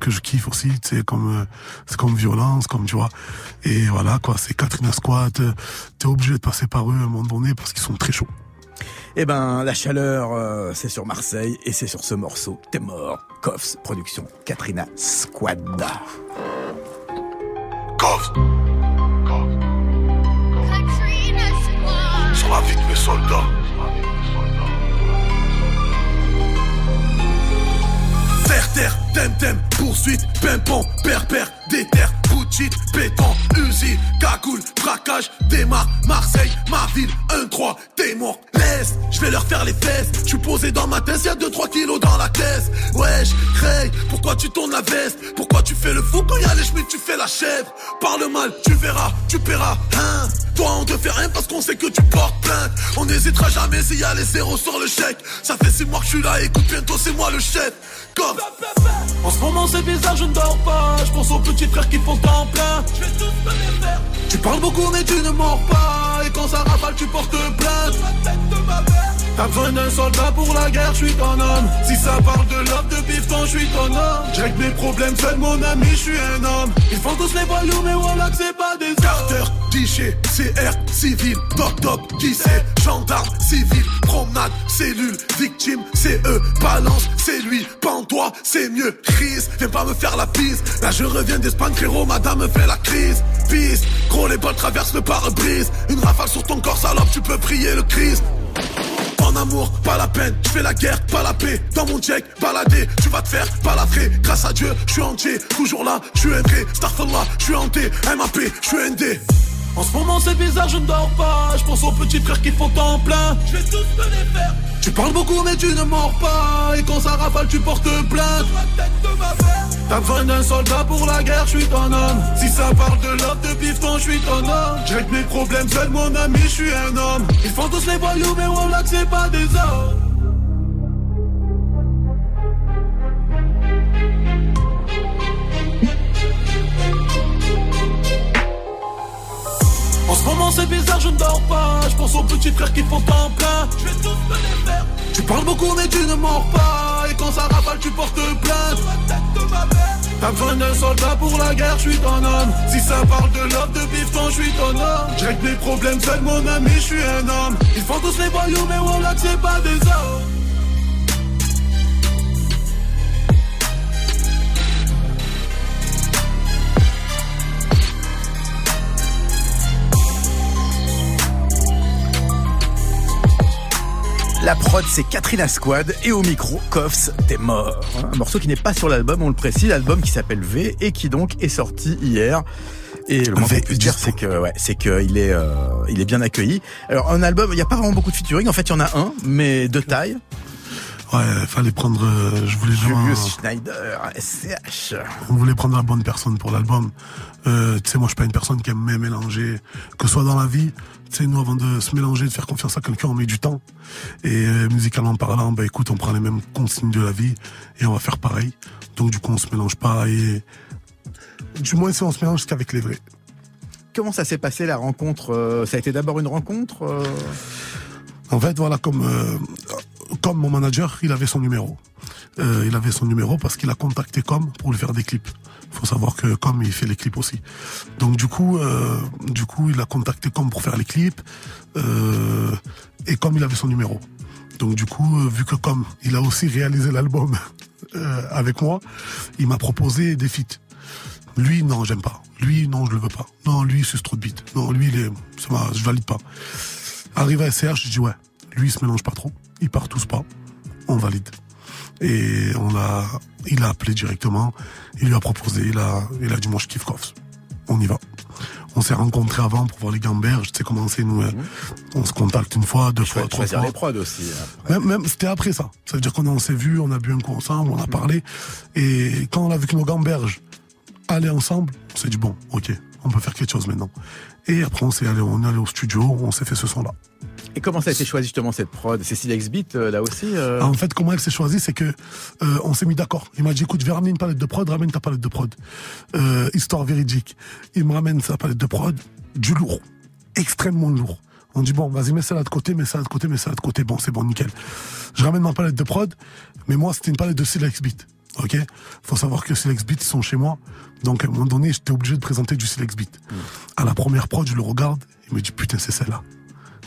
que je kiffe aussi, sais comme c'est comme violence, comme tu vois. Et voilà quoi, c'est Katrina Squad. T'es obligé de passer par eux à un moment donné parce qu'ils sont très chauds. Eh ben, la chaleur, euh, c'est sur Marseille et c'est sur ce morceau. T'es mort. Koffs, production Katrina Squad. Koffs. Sur la vie de Terre, terre, tem, tem, poursuite, pimpon, perper, déter, boutchit, béton, usine, cagoule, braquage, démarre, Marseille, ma ville, 1-3, t'es mort, les S, je vais leur faire les fesses. Je suis posé dans ma tête, y'a 2-3 kilos dans la caisse. Wesh, Craig, pourquoi tu tournes la veste? Pourquoi tu fais le fou quand y'a les chemins, tu fais la chèvre? Parle mal, tu verras, tu paieras, hein? Toi on te fait rien parce qu'on sait que tu portes plainte. On n'hésitera jamais s'il y a les zéros sur le chèque. Ça fait 6 mois que je suis là, écoute bientôt c'est moi le chef. Comme En ce moment c'est bizarre, je ne dors pas. Je pense aux petits frères qui font temps plein. Tu parles beaucoup mais tu ne mords pas. Et quand ça rafale, tu portes plainte. T'as besoin d'un soldat pour la guerre, je suis ton homme. Si ça parle de l'homme de bifton, je suis ton homme. J'ai mes problèmes, seul mon ami, je suis un homme. Ils font tous les voyous, mais voilà que c'est pas des Carter, guichet, CR, civil, top top, qui c'est Gendarme, civil, promenade, cellule, victime, c'est eux, balance, c'est lui, pends-toi, c'est mieux, crise, viens pas me faire la piste. Là je reviens d'Espagne, frérot, madame me fait la crise. Pisse, gros les balles traversent le pare-brise. Une rafale sur ton corps, salope, tu peux prier le Christ. En amour, pas la peine, je fais la guerre, pas la paix. Dans mon check, balader, tu vas te faire balafrer. Grâce à Dieu, je suis entier, toujours là, je suis un vrai. Starfallah, je suis hanté, MAP, je suis ND. En ce moment c'est bizarre, je ne dors pas. Je pense aux petits frères qui font temps plein. Je vais tous te les faire. Tu parles beaucoup mais tu ne mords pas. Et quand ça rafale, tu portes plainte. T'as besoin d'un soldat pour la guerre, je suis ton homme. Si ça parle de l'homme de pifton, je suis ton homme. J'ai mes problèmes, seul mon ami, je suis un homme. Ils font tous les voyous, mais que c'est pas des hommes. En ce moment c'est bizarre, je ne dors pas. Je pense aux petits frères qui font temps plein. Je vais tous me les faire. Tu parles beaucoup mais tu ne mords pas. Et quand ça rafale, tu portes plainte. T'as besoin d'un soldat pour la guerre, je suis ton homme. Si ça parle de l'homme de bifton, je suis ton homme. J'ai mes problèmes, seul mon ami, je suis un homme. Ils font tous les voyous, mais voilà que c'est pas des hommes. La prod, c'est Katrina Squad et au micro, Koffs, t'es mort. Un morceau qui n'est pas sur l'album, on le précise, l'album qui s'appelle V et qui donc est sorti hier. Et le moins qu'on puisse dire, c'est que ouais, c'est qu'il est, euh, il est bien accueilli. Alors un album, il n'y a pas vraiment beaucoup de featuring. En fait, il y en a un, mais de taille. Ouais, fallait prendre. euh, je voulais. Julius Schneider, SCH. On voulait prendre la bonne personne pour l'album. Euh, tu sais, moi, je suis pas une personne qui aime mélanger, que ce soit dans la vie. Tu sais, nous, avant de se mélanger, de faire confiance à quelqu'un, on met du temps. Et euh, musicalement parlant, bah écoute, on prend les mêmes consignes de la vie et on va faire pareil. Donc du coup, on se mélange pas et du moins si on se mélange, qu'avec les vrais. Comment ça s'est passé la rencontre euh, Ça a été d'abord une rencontre euh, En fait, voilà, comme euh, comme mon manager, il avait son numéro. Euh, il avait son numéro parce qu'il a contacté Com pour lui faire des clips. faut savoir que Com il fait les clips aussi. Donc du coup, euh, du coup, il a contacté Com pour faire les clips euh, et Com il avait son numéro. Donc du coup, vu que Com il a aussi réalisé l'album avec moi, il m'a proposé des feats. Lui, non, j'aime pas. Lui, non, je le veux pas. Non, lui, c'est trop de beat. Non, lui, il est, ça je valide pas. Arrivé à SCH, je dis ouais, lui, il se mélange pas trop. Il part tous pas. On valide. Et on a, il a appelé directement. Il lui a proposé. Il a, il a dit moi, je kiffe Koffs. On y va. On s'est rencontrés avant pour voir les gamberges. Tu sais comment c'est, nous. euh, On se contacte une fois, deux fois, trois fois. les prods aussi. après. Même, même c'était après ça. Ça veut dire qu'on s'est vu, on a bu un coup ensemble, on a parlé. Et quand on a vu que nos gamberges allaient ensemble, on s'est dit bon, ok, on peut faire quelque chose maintenant. Et après on s'est allé, on est allé au studio, on s'est fait ce son-là. Et comment ça a été choisi justement cette prod? C'est Silex Beat euh, là aussi euh En fait, comment elle s'est choisie, c'est que euh, on s'est mis d'accord. Il m'a dit écoute, je vais ramener une palette de prod, ramène ta palette de prod. Euh, histoire véridique. Il me ramène sa palette de prod, du lourd, extrêmement lourd. On dit bon, vas-y, mets ça là de côté, mets ça là de côté, mets ça là de côté. Bon, c'est bon, nickel. Je ramène ma palette de prod, mais moi, c'était une palette de Silex Beat. Ok? Faut savoir que Silex Beat, ils sont chez moi. Donc, à un moment donné, j'étais obligé de présenter du Silex Beat. À la première prod, je le regarde, il me dit putain, c'est celle-là.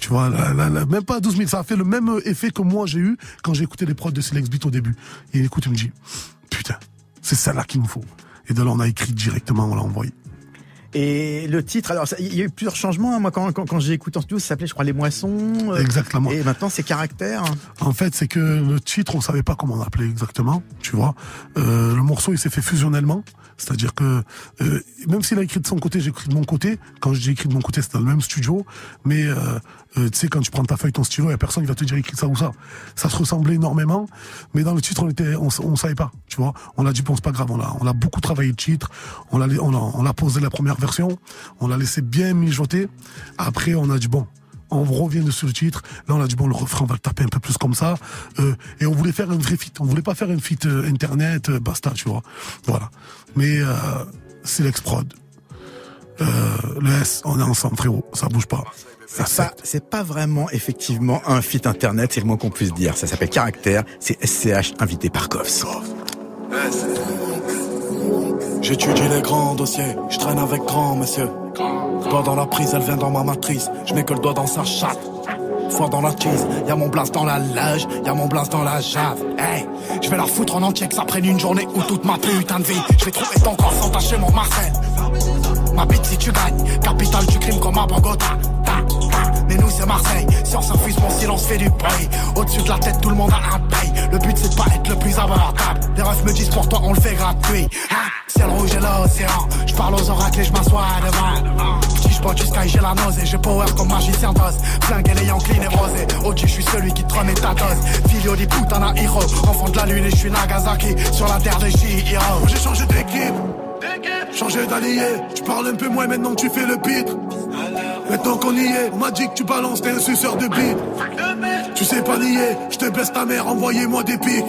Tu vois, là, là, là, même pas 12 000, ça a fait le même effet que moi j'ai eu quand j'ai écouté les prods de Silex Beat au début. Et il écoute, il me dit, putain, c'est celle-là qu'il me faut. Et de là, on a écrit directement, on l'a envoyé. Et le titre, alors il y a eu plusieurs changements. hein. Moi, quand, quand, quand j'ai écouté en studio, ça s'appelait, je crois, Les Moissons. euh, Exactement. Et maintenant, c'est Caractère. En fait, c'est que le titre, on savait pas comment on l'appelait exactement, tu vois. Euh, le morceau, il s'est fait fusionnellement. C'est-à-dire que euh, même s'il a écrit de son côté, j'ai écrit de mon côté. Quand j'ai écrit de mon côté, c'était dans le même studio. Mais euh, euh, tu sais, quand tu prends ta feuille, ton stylo, il y a personne qui va te dire écrit ça ou ça. Ça se ressemblait énormément, mais dans le titre, on était, on, savait pas. Tu vois, on a dit bon, c'est pas grave. On a, beaucoup travaillé le titre. On l'a, posé la première version. On l'a laissé bien mijoter. Après, on a dit bon on revient dessus le titre. Là, on a dit bon, le refrain, on va le taper un peu plus comme ça. Euh, et on voulait faire un vrai feat. On voulait pas faire une feat euh, internet, euh, basta, tu vois. Voilà. Mais c'est l'ex-prod. Le S, on est ensemble, frérot. Ça bouge pas. Ça C'est pas, vraiment effectivement un feat internet, c'est le moins qu'on puisse dire. Ça s'appelle Caractère, c'est SCH invité par Koffs. J'étudie les grands dossiers, je traîne avec grand monsieur. Doigt dans la prise, elle vient dans ma matrice. Je mets que le doigt dans sa chatte. Foire dans la cheese, y'a mon blast dans la loge, y'a mon blast dans la jave. Hey, je vais la foutre en entier que ça prenne une journée ou toute ma putain de vie. Je vais trouver ton corps sans tâcher mon Marcel. Ma bite si tu gagnes, capitale du crime comme à Bogota. Ta, ta. Mais nous c'est Marseille, si on s'infuse mon silence fait du bruit. Au-dessus de la tête tout le monde a un paye. Le but c'est pas être le plus abordable. Les refs me disent pour toi on le fait gratuit. Hein? C'est le rouge et l'océan. Je parle aux oracles et je m'assois devant. Si je bois du sky j'ai la nausée, j'ai power comme magicien d'os. Flingue les Yankees névrosés. OG je suis celui qui te remet ta dose. Filio di putana hero. Enfant de la lune et je suis Nagasaki. Sur la terre de Shihiro. J'ai changé d'équipe, changé d'allié. Tu parles un peu moins maintenant tu fais le beat. Maintenant qu'on y est, on m'a dit que tu balances, t'es un suceur de bite. Tu sais pas nier, je te baisse ta mère, envoyez-moi des pics.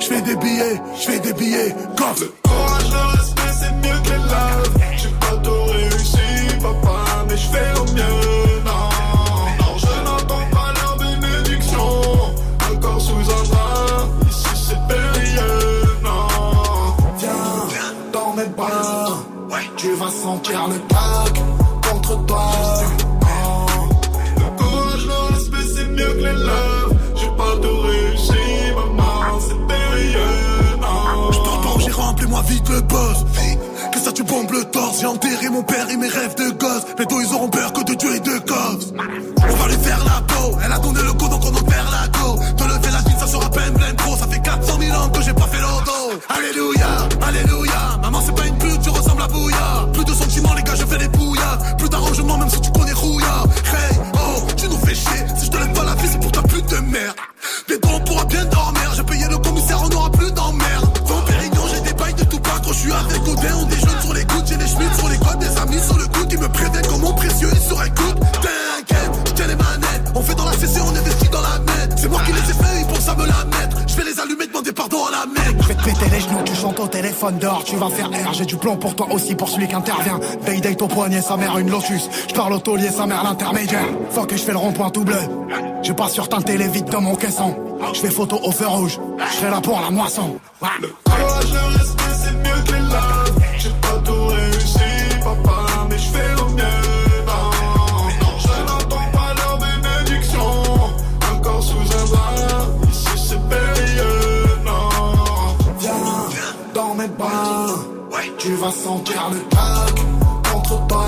Je fais des billets, je fais des billets, coffre. courage, le respect, c'est mieux que les love. J'ai pas tout réussi, papa, mais je fais au mieux. Non, non, je n'entends pas leur bénédiction. Encore sous un drap, ici c'est périlleux. Non, Viens dans mes bras, tu vas sentir le tac Oh. le courage, c'est mieux que les pas tout réussi, maman, c'est périlleux. Je parle pas en gérant, appelez-moi vite le boss. Que ça tu bombes le torse. J'ai enterré mon père et mes rêves de gosse. Les dos ils auront peur que de Dieu et de. On va lui faire la peau. Elle a donné le go donc on en perd la go. Te lever la ville, ça sera peine plein trop. Ça fait 400 000 ans que j'ai pas fait l'auto. Alléluia, alléluia. Maman c'est pas une pute, tu ressembles à Bouya. Plus d'arrangement même si tu téléphone dehors, tu vas faire R, j'ai du plomb pour toi aussi, pour celui qui intervient. Day date au poignet, sa mère une lotus. Je parle au taulier, sa mère l'intermédiaire. Faut que je fais le rond-point tout bleu. Je passe sur teinté les vides dans mon caisson. Je fais photo au feu rouge, je serai là pour la moisson. Vas sentir le tac contre toi.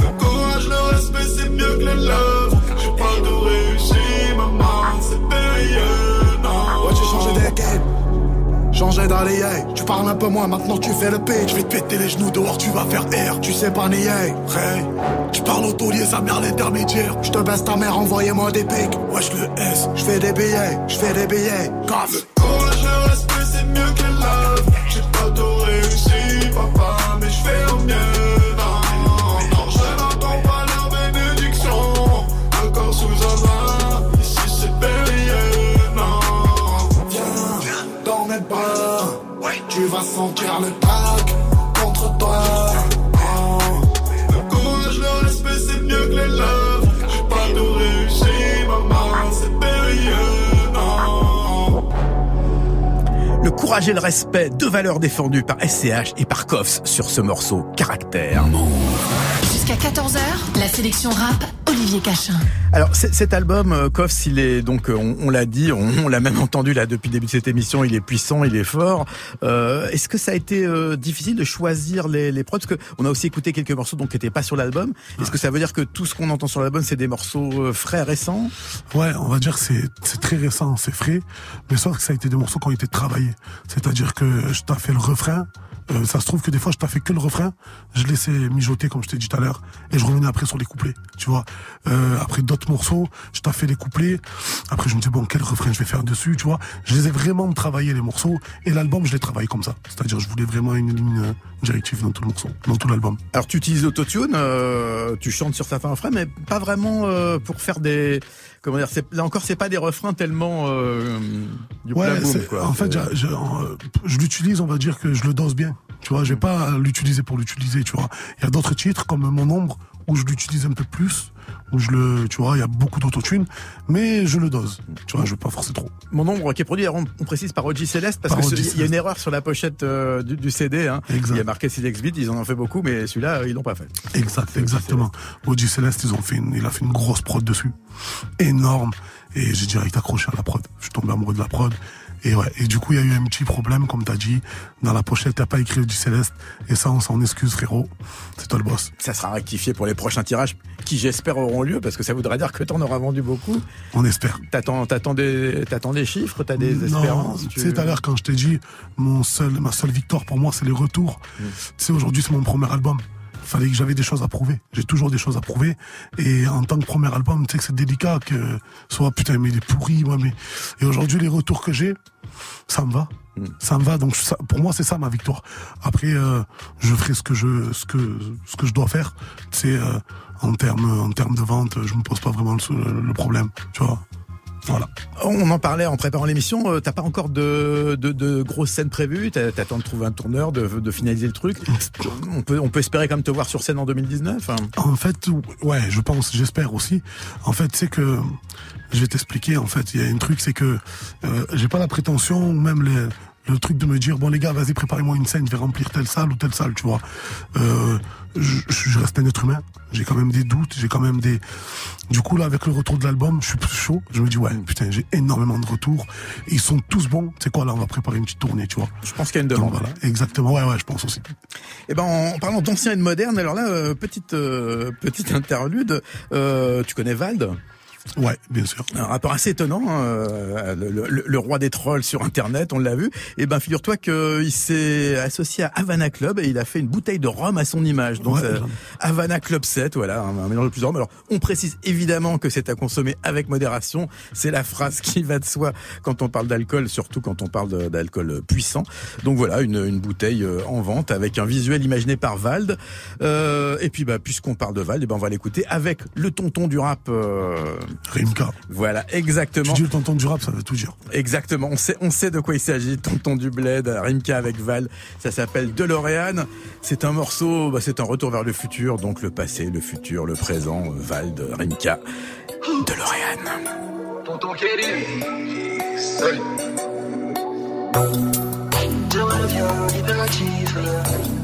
Le courage, le respect, c'est mieux que les love. J'ai pas tout réussi, maman, c'est périlleux. Non, Ouais, j'ai changé d'équipe. Changé d'allié, tu parles un peu moins, maintenant tu fais le pitch. Je vais te péter les genoux dehors, tu vas faire R. Tu sais pas nier, hey. Tu parles au taulier, sa mère l'intermédiaire. Je te baisse ta mère, envoyez-moi des pics. Wesh le S, je fais des billets, je fais des billets. Coffre. courage, le respect, c'est mieux que sentir le tac contre toi. Oh. Le courage, le respect, c'est mieux que les love. J'ai pas tout réussi, maman, c'est périlleux. Non. Le courage et le respect, deux valeurs défendues par SCH et par Koffs sur ce morceau Caractère. Jusqu'à 14h, la sélection rap Olivier Olivier Cachin. Alors cet album, euh, Koffs, il est donc, euh, on, l'a dit, on, l'a même entendu là depuis le début de cette émission, il est puissant, il est fort. Euh, Est-ce que ça a été euh, difficile de choisir les, les prods? Parce que on a aussi écouté quelques morceaux donc qui n'étaient pas sur l'album. Est-ce que ça veut dire que tout ce qu'on entend sur l'album, c'est des morceaux frais, récents? Ouais, on va dire que c'est très récent, c'est frais, mais sauf que ça a été des morceaux qui ont été travaillés. C'est-à-dire que je t'ai fait le refrain, euh, ça se trouve que des fois, je t'ai fait que le refrain, je laissais mijoter, comme je t'ai dit tout à l'heure, et je revenais après sur les couplets, tu vois. Euh, après d'autres morceaux, je t'ai fait les couplets, après je me disais, bon, quel refrain je vais faire dessus, tu vois. Je les ai vraiment travaillé, les morceaux, et l'album, je l'ai travaillé comme ça. C'est-à-dire, je voulais vraiment une ligne euh, directive dans tout le morceau, dans tout l'album. Alors, tu utilises l'autotune, euh, tu chantes sur certains refrains, mais pas vraiment euh, pour faire des comment dire, là encore, c'est pas des refrains tellement euh, du ouais, quoi. En fait, je, je l'utilise, on va dire que je le dose bien. Tu vois, je vais pas l'utiliser pour l'utiliser, tu vois. Il y a d'autres titres comme Mon Ombre où je l'utilise un peu plus, où je le, tu vois, il y a beaucoup d'autotune, mais je le dose. Tu vois, je veux pas forcer trop. Mon Ombre qui est produit, on, précise par OG Céleste parce qu'il y a une erreur sur la pochette euh, du, CD. Hein. Il y a marqué Silex Beat, ils en ont fait beaucoup, mais celui-là, ils l'ont pas fait. Exact, exactement. OG Céleste, ils ont fait une, il a fait une grosse prod dessus, énorme, et j'ai direct accroché à la prod. Je suis tombé amoureux de la prod. Et ouais, et du coup, il y a eu un petit problème, comme t'as dit. Dans la pochette, t'as pas écrit du Céleste. Et ça, on s'en excuse, frérot. C'est toi le boss. Ça sera rectifié pour les prochains tirages, qui j'espère auront lieu, parce que ça voudrait dire que t'en auras vendu beaucoup. On espère. T'attends, t'attends des, t'attends des chiffres, t'as des espérances. Tu sais, tout à l'heure, quand je t'ai dit, mon seul, ma seule victoire pour moi, c'est les retours. Mm. Tu sais, aujourd'hui, c'est mon premier album fallait que j'avais des choses à prouver. J'ai toujours des choses à prouver. Et en tant que premier album, tu sais que c'est délicat que soit putain mais il est pourri, moi mais. Et aujourd'hui les retours que j'ai, ça me va. Hmm. Ça me va. Donc pour moi c'est ça ma victoire. Après euh, je ferai ce que je ce que ce que je dois faire. C'est euh, en termes en termes de vente, je me pose pas vraiment le, le problème. Tu vois. Voilà. On en parlait en préparant l'émission. Euh, t'as pas encore de, de, de grosses scènes prévues. T'attends de trouver un tourneur, de, de, finaliser le truc. On peut, on peut espérer quand même te voir sur scène en 2019. Hein. En fait, ouais, je pense, j'espère aussi. En fait, c'est que je vais t'expliquer. En fait, il y a un truc, c'est que euh, j'ai pas la prétention, même les, le truc de me dire bon les gars vas-y préparez-moi une scène je vais remplir telle salle ou telle salle tu vois. Euh, je, je, reste un être humain. J'ai quand même des doutes j'ai quand même des du coup là avec le retour de l'album je suis plus chaud. Je me dis ouais putain j'ai énormément de retours. Ils sont tous bons. C'est quoi là on va préparer une petite tournée tu vois. Je pense qu'il y a une demande voilà. exactement. Ouais ouais je pense aussi. Et eh ben en parlant d'ancien et de moderne alors là euh, petite euh, petite interlude. Euh, tu connais Vald? Ouais, bien sûr. Un rapport assez étonnant, hein, euh, le, roi des trolls sur Internet, on l'a vu. Et eh ben, figure-toi qu'il s'est associé à Havana Club et il a fait une bouteille de rhum à son image. Donc, euh, Havana Club 7, voilà, un, mélange de plusieurs. Alors, on précise évidemment que c'est à consommer avec modération. C'est la phrase qui va de soi quand on parle d'alcool, surtout quand on parle d'alcool puissant. Donc voilà, une, une, bouteille euh, en vente avec un visuel imaginé par Vald. et puis, bah, puisqu'on parle de Vald, et eh ben, on va l'écouter avec le tonton du rap. Rimka. Voilà, exactement. Tu dis le tonton du rap, ça veut tout dire. Exactement. On sait, on sait de quoi il s'agit. Tonton du bled, Rimka avec Val. Ça s'appelle DeLorean. C'est un morceau, bah, c'est un retour vers le futur. Donc le passé, le futur, le présent. Val de Rimka. DeLorean. Tonton Kelly. Je reviens hyperactif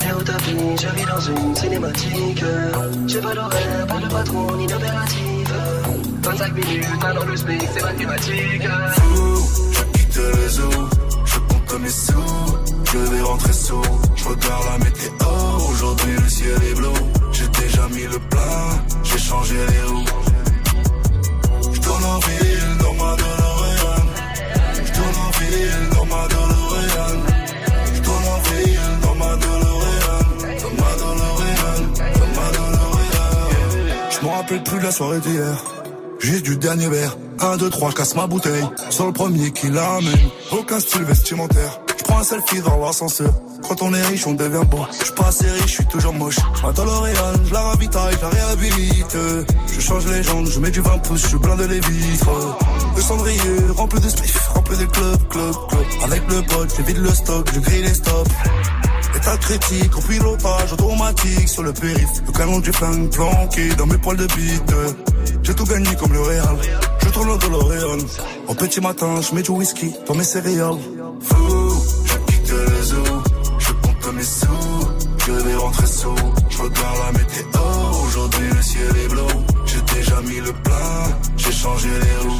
Et au tapis, je vis dans une cinématique J'ai pas d'horaire, pas de patron ni d'opérative 25 minutes, alors le speak, c'est mathématique. Fou, je quitte les eaux Je compte mes sous. Je vais rentrer sous. Je regarde la météo. Aujourd'hui le ciel est bleu. J'ai déjà mis le plein. J'ai changé les roues. Je tourne en ville dans ma DeLorean. Je tourne en ville dans ma DeLorean. Je en ville dans ma DeLorean. Dans ma Dans ma DeLorean. Je me rappelle plus de la soirée d'hier Juste du dernier verre. 1, 2, 3, je casse ma bouteille. Sur le premier qui l'amène. Aucun style vestimentaire. Je prends un selfie dans l'ascenseur. Quand on est riche, on devient beau. Je suis pas assez riche, je suis toujours moche. Ma L'Oréal, je la ravitaille, je la réhabilite. Je change les jambes, je mets du 20 pouces, je blinde les vitres. Le cendrier rempli de spliff, rempli de club, club, club. Avec le pote, je vide le stock, je grille les stops. État critique, en pilotage automatique sur le périph. Le canon du flingue planqué dans mes poils de bite. J'ai tout gagné comme le Real. Je tourne le DeLorean. Au petit matin, je mets du whisky dans mes céréales. Fou, je quitte les eaux. Je compte mes sous. Je vais rentrer sous. Je regarde la météo. Aujourd'hui, le ciel est bleu. J'ai déjà mis plein, j'ai changé les roues.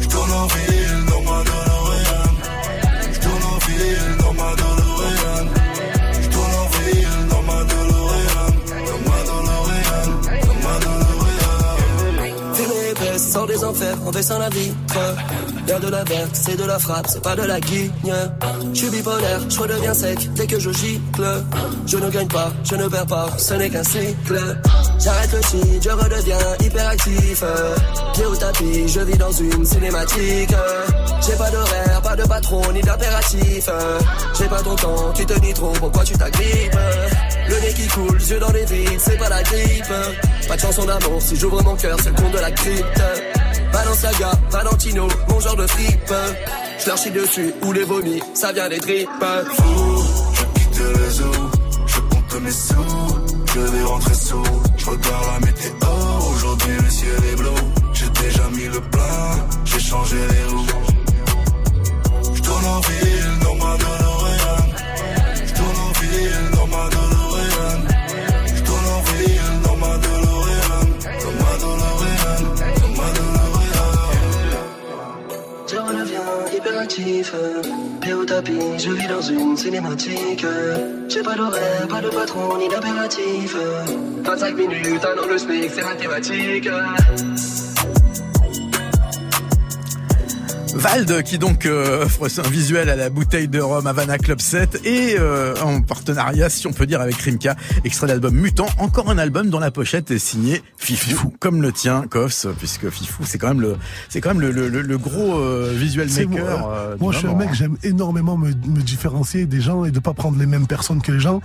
Je tourne en ville, enfers, on sans la vie. L'air de la verte, c'est de la frappe, c'est pas de la guigne. Je suis bipolaire, je redeviens sec dès que je gicle. Je ne gagne pas, je ne perds pas, ce n'est qu'un cycle. J'arrête le shit, je redeviens hyperactif. Pied au tapis, je vis dans une cinématique. J'ai pas d'horaire, pas de patron, ni d'impératif. J'ai pas ton temps, tu te dis trop, pourquoi tu t'agrippes? Le nez qui coule, yeux dans les vides, c'est pas la grippe. Pas de chanson d'amour, si j'ouvre mon cœur, c'est le compte de la crypte. Valentino, mon genre de fripe. Je leur chie dessus ou les vomis, ça vient des tripes. Je quitte le réseau, je compte mes sous, je vais rentrer sous. Je regarde la météo, aujourd'hui le ciel est bleu. J'ai déjà mis le plein, j'ai changé les roues. Je tourne en Pied au tapis, je vis dans une cinématique. J'ai pas d'horaire, pas de patron, ni d'impératif. 25 minutes, un an de SMIC, c'est mathématique. Vald qui donc euh, offre un visuel à la bouteille de rhum Havana Club 7 et euh, en partenariat si on peut dire avec Rimka, extrait d'album Mutant, encore un album dont la pochette est signée Fifou, comme le tien Kofs puisque Fifou c'est quand même le c'est quand même le, le, le gros euh, visuel maker. moi, je suis un mec, j'aime énormément me, me différencier des gens et de pas prendre les mêmes personnes que les gens.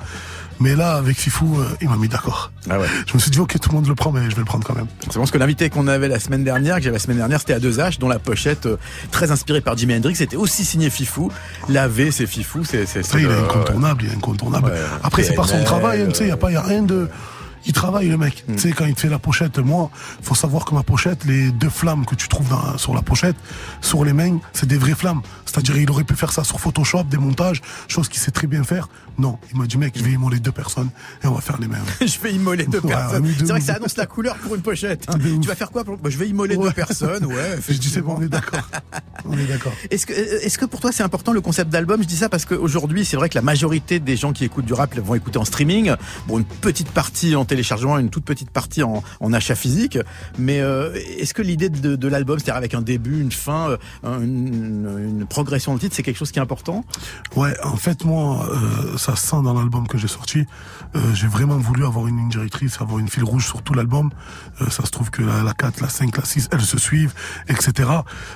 Mais là, avec Fifou, euh, il m'a mis d'accord. Ah ouais. Je me suis dit, ok, tout le monde le prend, mais je vais le prendre quand même. C'est parce que l'invité qu'on avait la semaine dernière, que j'avais la semaine dernière, c'était à 2H, dont la pochette, euh, très inspirée par Jimi Hendrix, était aussi signée Fifou. La V, c'est Fifou, c'est... c'est, Ça, c'est il est le- incontournable, il est incontournable. Ouais. Après, c'est par son travail, hein, tu sais, il y a pas, y a rien de. Il travaille le mec. Mm. Tu sais, quand il te fait la pochette, moi, faut savoir que ma pochette, les deux flammes que tu trouves dans- sur la pochette, sur les mains, c'est des vraies flammes. C'est-à-dire, il aurait pu faire ça sur Photoshop, des montages, chose qu'il sait très bien faire. Non, il m'a dit, mec, je vais immoler deux personnes et on va faire les mêmes. je vais immoler deux Ouais, personnes. C'est vrai que ça annonce la couleur pour une pochette. Tu vas faire quoi pour... Bah, Je vais immoler deux personnes, ouais. Je dis, c'est bon, on est d'accord. on est d'accord. Est-ce que, est-ce que pour toi c'est important le concept d'album? Je dis ça parce qu'aujourd'hui c'est vrai que la majorité des gens qui écoutent du rap vont écouter en streaming. Bon, une petite partie en téléchargement, une toute petite partie en, en achat physique. Mais euh, est-ce que l'idée de, de l'album, c'est-à-dire avec un début, une fin, euh, une, une progression de titre, c'est quelque chose qui est important Ouais, en fait, moi, euh, ça se sent dans l'album que j'ai sorti. Euh, j'ai vraiment voulu avoir une ligne directrice, avoir une fil rouge sur tout l'album. Euh, ça se trouve que la, la 4, la 5, la 6, elles se suivent, etc.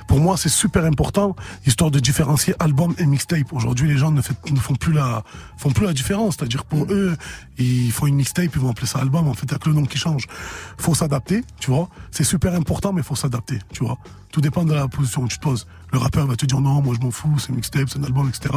Pour moi, c'est super important, histoire de différencier album et mixtape. Aujourd'hui, les gens ne, fait- ne font plus la font plus la différence. C'est-à-dire pour eux, ils font une mixtape, ils vont appeler ça album. En fait, il y a que le nom qui change. Faut s'adapter, tu vois. C'est super important, mais faut s'adapter, tu vois. Tout dépend de la position que tu te poses. Le rappeur va te dire non, moi je m'en fous, c'est mixtape, c'est un album, etc.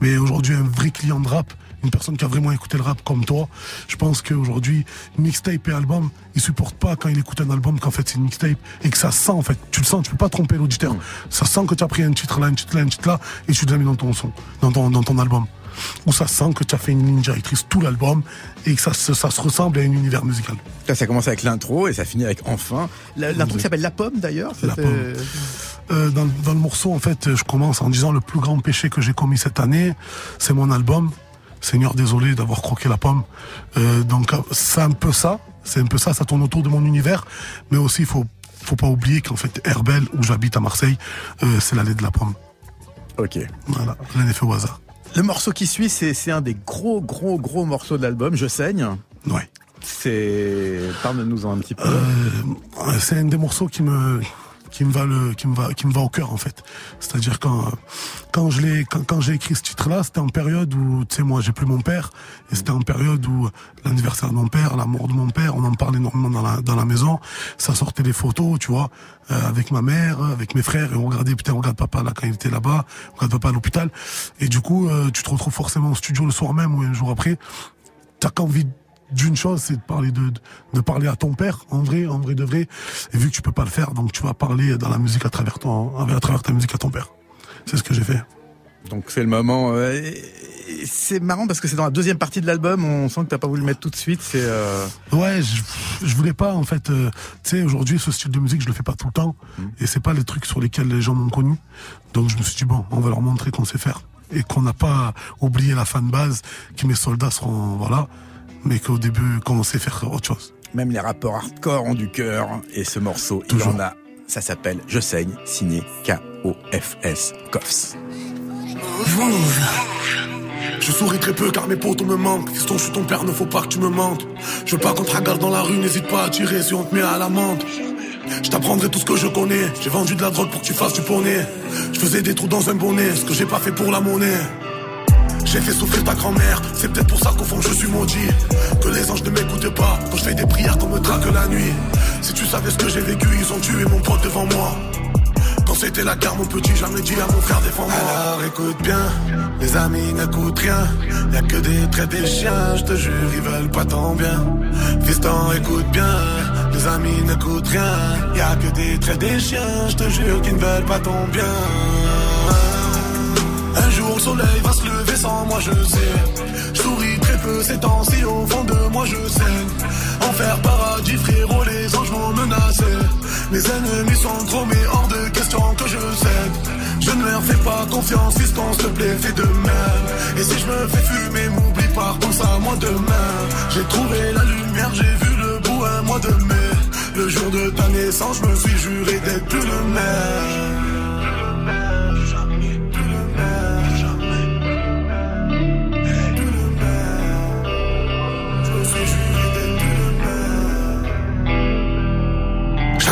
Mais aujourd'hui, un vrai client de rap, une personne qui a vraiment écouté le rap comme toi, je pense qu'aujourd'hui, mixtape et album, il supporte pas quand il écoute un album qu'en fait c'est une mixtape et que ça sent en fait. Tu le sens, tu peux pas tromper l'auditeur. Ça sent que tu as pris un titre là, un titre là, un titre là et tu l'as mis dans ton son, dans ton, dans ton album. Ou ça sent que tu as fait une ligne directrice tout l'album et que ça, se- ça se ressemble à un univers musical. Là, ça commence avec l'intro et ça finit avec enfin. L'intro qui s'appelle La Pomme d'ailleurs. La Pomme. Euh, dans, dans le morceau, en fait, je commence en disant le plus grand péché que j'ai commis cette année, c'est mon album. Seigneur, désolé d'avoir croqué la pomme. Euh, donc, c'est un peu ça. C'est un peu ça. Ça tourne autour de mon univers. Mais aussi, il faut, faut pas oublier qu'en fait, Herbel, où j'habite à Marseille, euh, c'est l'allée de la pomme. Ok. Voilà. Rien n'est fait au hasard. Le morceau qui suit, c'est c'est un des gros, gros, gros morceaux de l'album. Je saigne. Ouais. C'est. Parle-nous-en un petit peu. Euh, c'est un des morceaux qui me qui me va le qui me va qui me va au cœur en fait. C'est-à-dire quand quand je l'ai quand, quand j'ai écrit ce titre là c'était en période où tu sais moi j'ai plus mon père. Et c'était en période où l'anniversaire de mon père la mort de mon père on en parlait énormément dans la dans la maison. Ça sortait des photos tu vois euh, avec ma mère avec mes frères. Et on regardait putain on regarde papa là quand il était là-bas. On regarde papa à l'hôpital. Et du coup euh, tu te retrouves forcément au studio le soir même ou un jour après. T'as qu'envie d'une chose, c'est de parler de, de, parler à ton père, en vrai, en vrai de vrai. Et vu que tu peux pas le faire, donc tu vas parler dans la musique à travers ton, à travers ta musique à ton père. C'est ce que j'ai fait. Donc c'est le moment. Euh, c'est marrant parce que c'est dans la deuxième partie de l'album. On sent que t'as pas voulu le mettre tout de suite. C'est euh... ouais, je, je voulais pas en fait. Euh, tu sais, aujourd'hui, ce style de musique, je le fais pas tout le temps, mm. et c'est pas les trucs sur lesquels les gens m'ont connu. Donc je me suis dit bon, on va leur montrer qu'on sait faire et qu'on n'a pas oublié la fan base, que mes soldats seront voilà, mais qu'au début, qu'on sait faire autre chose. Même les rappeurs hardcore ont du cœur et ce morceau, Toujours. il en a. Ça s'appelle Je saigne, signé K-O-F-S, Koffs. Je souris très peu car mes potos me manquent. Fiston, je suis ton père, ne faut pas que tu me mentes. Je veux pas qu'on te regarde dans la rue, n'hésite pas à tirer si on te met à l'amende. Je t'apprendrai tout ce que je connais. J'ai vendu de la drogue pour que tu fasses du poney. Je faisais des trous dans un bonnet, ce que j'ai pas fait pour la monnaie. J'ai fait souffrir ta grand-mère, c'est peut-être pour ça qu'au fond je suis maudit. Que les anges ne m'écoutent pas quand je fais des prières qu'on me traque la nuit. Si tu savais ce que j'ai vécu, ils ont tué mon pote devant moi. Quand c'était la guerre, mon petit, jamais dit à mon frère défends-moi. Alors écoute bien, les amis n'écoutent rien. Y'a que des traits des chiens, je te jure, ils veulent pas ton bien. Fiston, écoute bien, les amis n'écoutent rien. Y'a que des traits des chiens, je te jure, qu'ils ne veulent pas ton bien. Un jour le soleil va se lever sans moi je sais. Je souris très peu ces temps-ci au fond de moi je sais. Enfer paradis frérot les anges m'ont menacé. Mes ennemis sont trop mais hors de question que je cède. Je ne leur fais pas confiance s'il te plaît fais de même. Et si je me fais fumer m'oublie pas pense à moi demain. J'ai trouvé la lumière j'ai vu le bout un mois de mai. Le jour de ta naissance je me suis juré d'être plus le même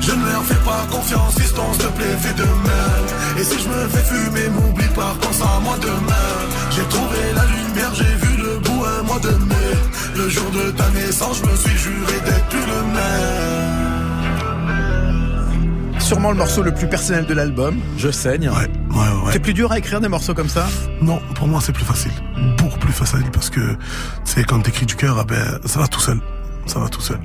Je ne leur fais pas confiance, s'il te plaît, fais de même. Et si je me fais fumer, m'oublie pas, pense à moi demain. J'ai trouvé la lumière, j'ai vu le bout un mois de mai. Le jour de ta naissance, je me suis juré d'être plus le même. Sûrement le morceau le plus personnel de l'album, Je saigne. Ouais, ouais, ouais. C'est plus dur à écrire des morceaux comme ça? Non, pour moi c'est plus facile. Beaucoup plus facile parce que, sais, quand t'écris du cœur, ah ben, ça va tout seul. Ça va tout seul.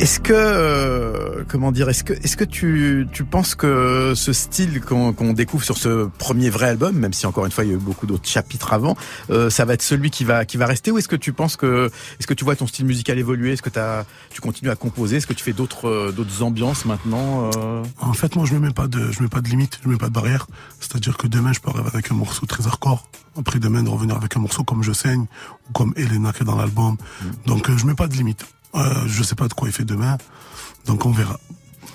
Est-ce que euh, comment dire Est-ce que est-ce que tu tu penses que ce style qu'on découvre sur ce premier vrai album, même si encore une fois il y a eu beaucoup d'autres chapitres avant, euh, ça va être celui qui va qui va rester ou est-ce que tu penses que est-ce que tu vois ton style musical évoluer? Est-ce que as, tu continues à composer? Est-ce que tu fais d'autres euh, d'autres ambiances maintenant En fait, moi je me mets pas de je mets pas de limite, je mets pas de barrière. C'est-à-dire que demain je peux arriver avec un morceau très hardcore, après demain de revenir avec un morceau comme Je saigne ou comme Elena qui est dans l'album. Mm. Donc je mets pas de limite. Euh, je sais pas de quoi il fait demain, donc on verra.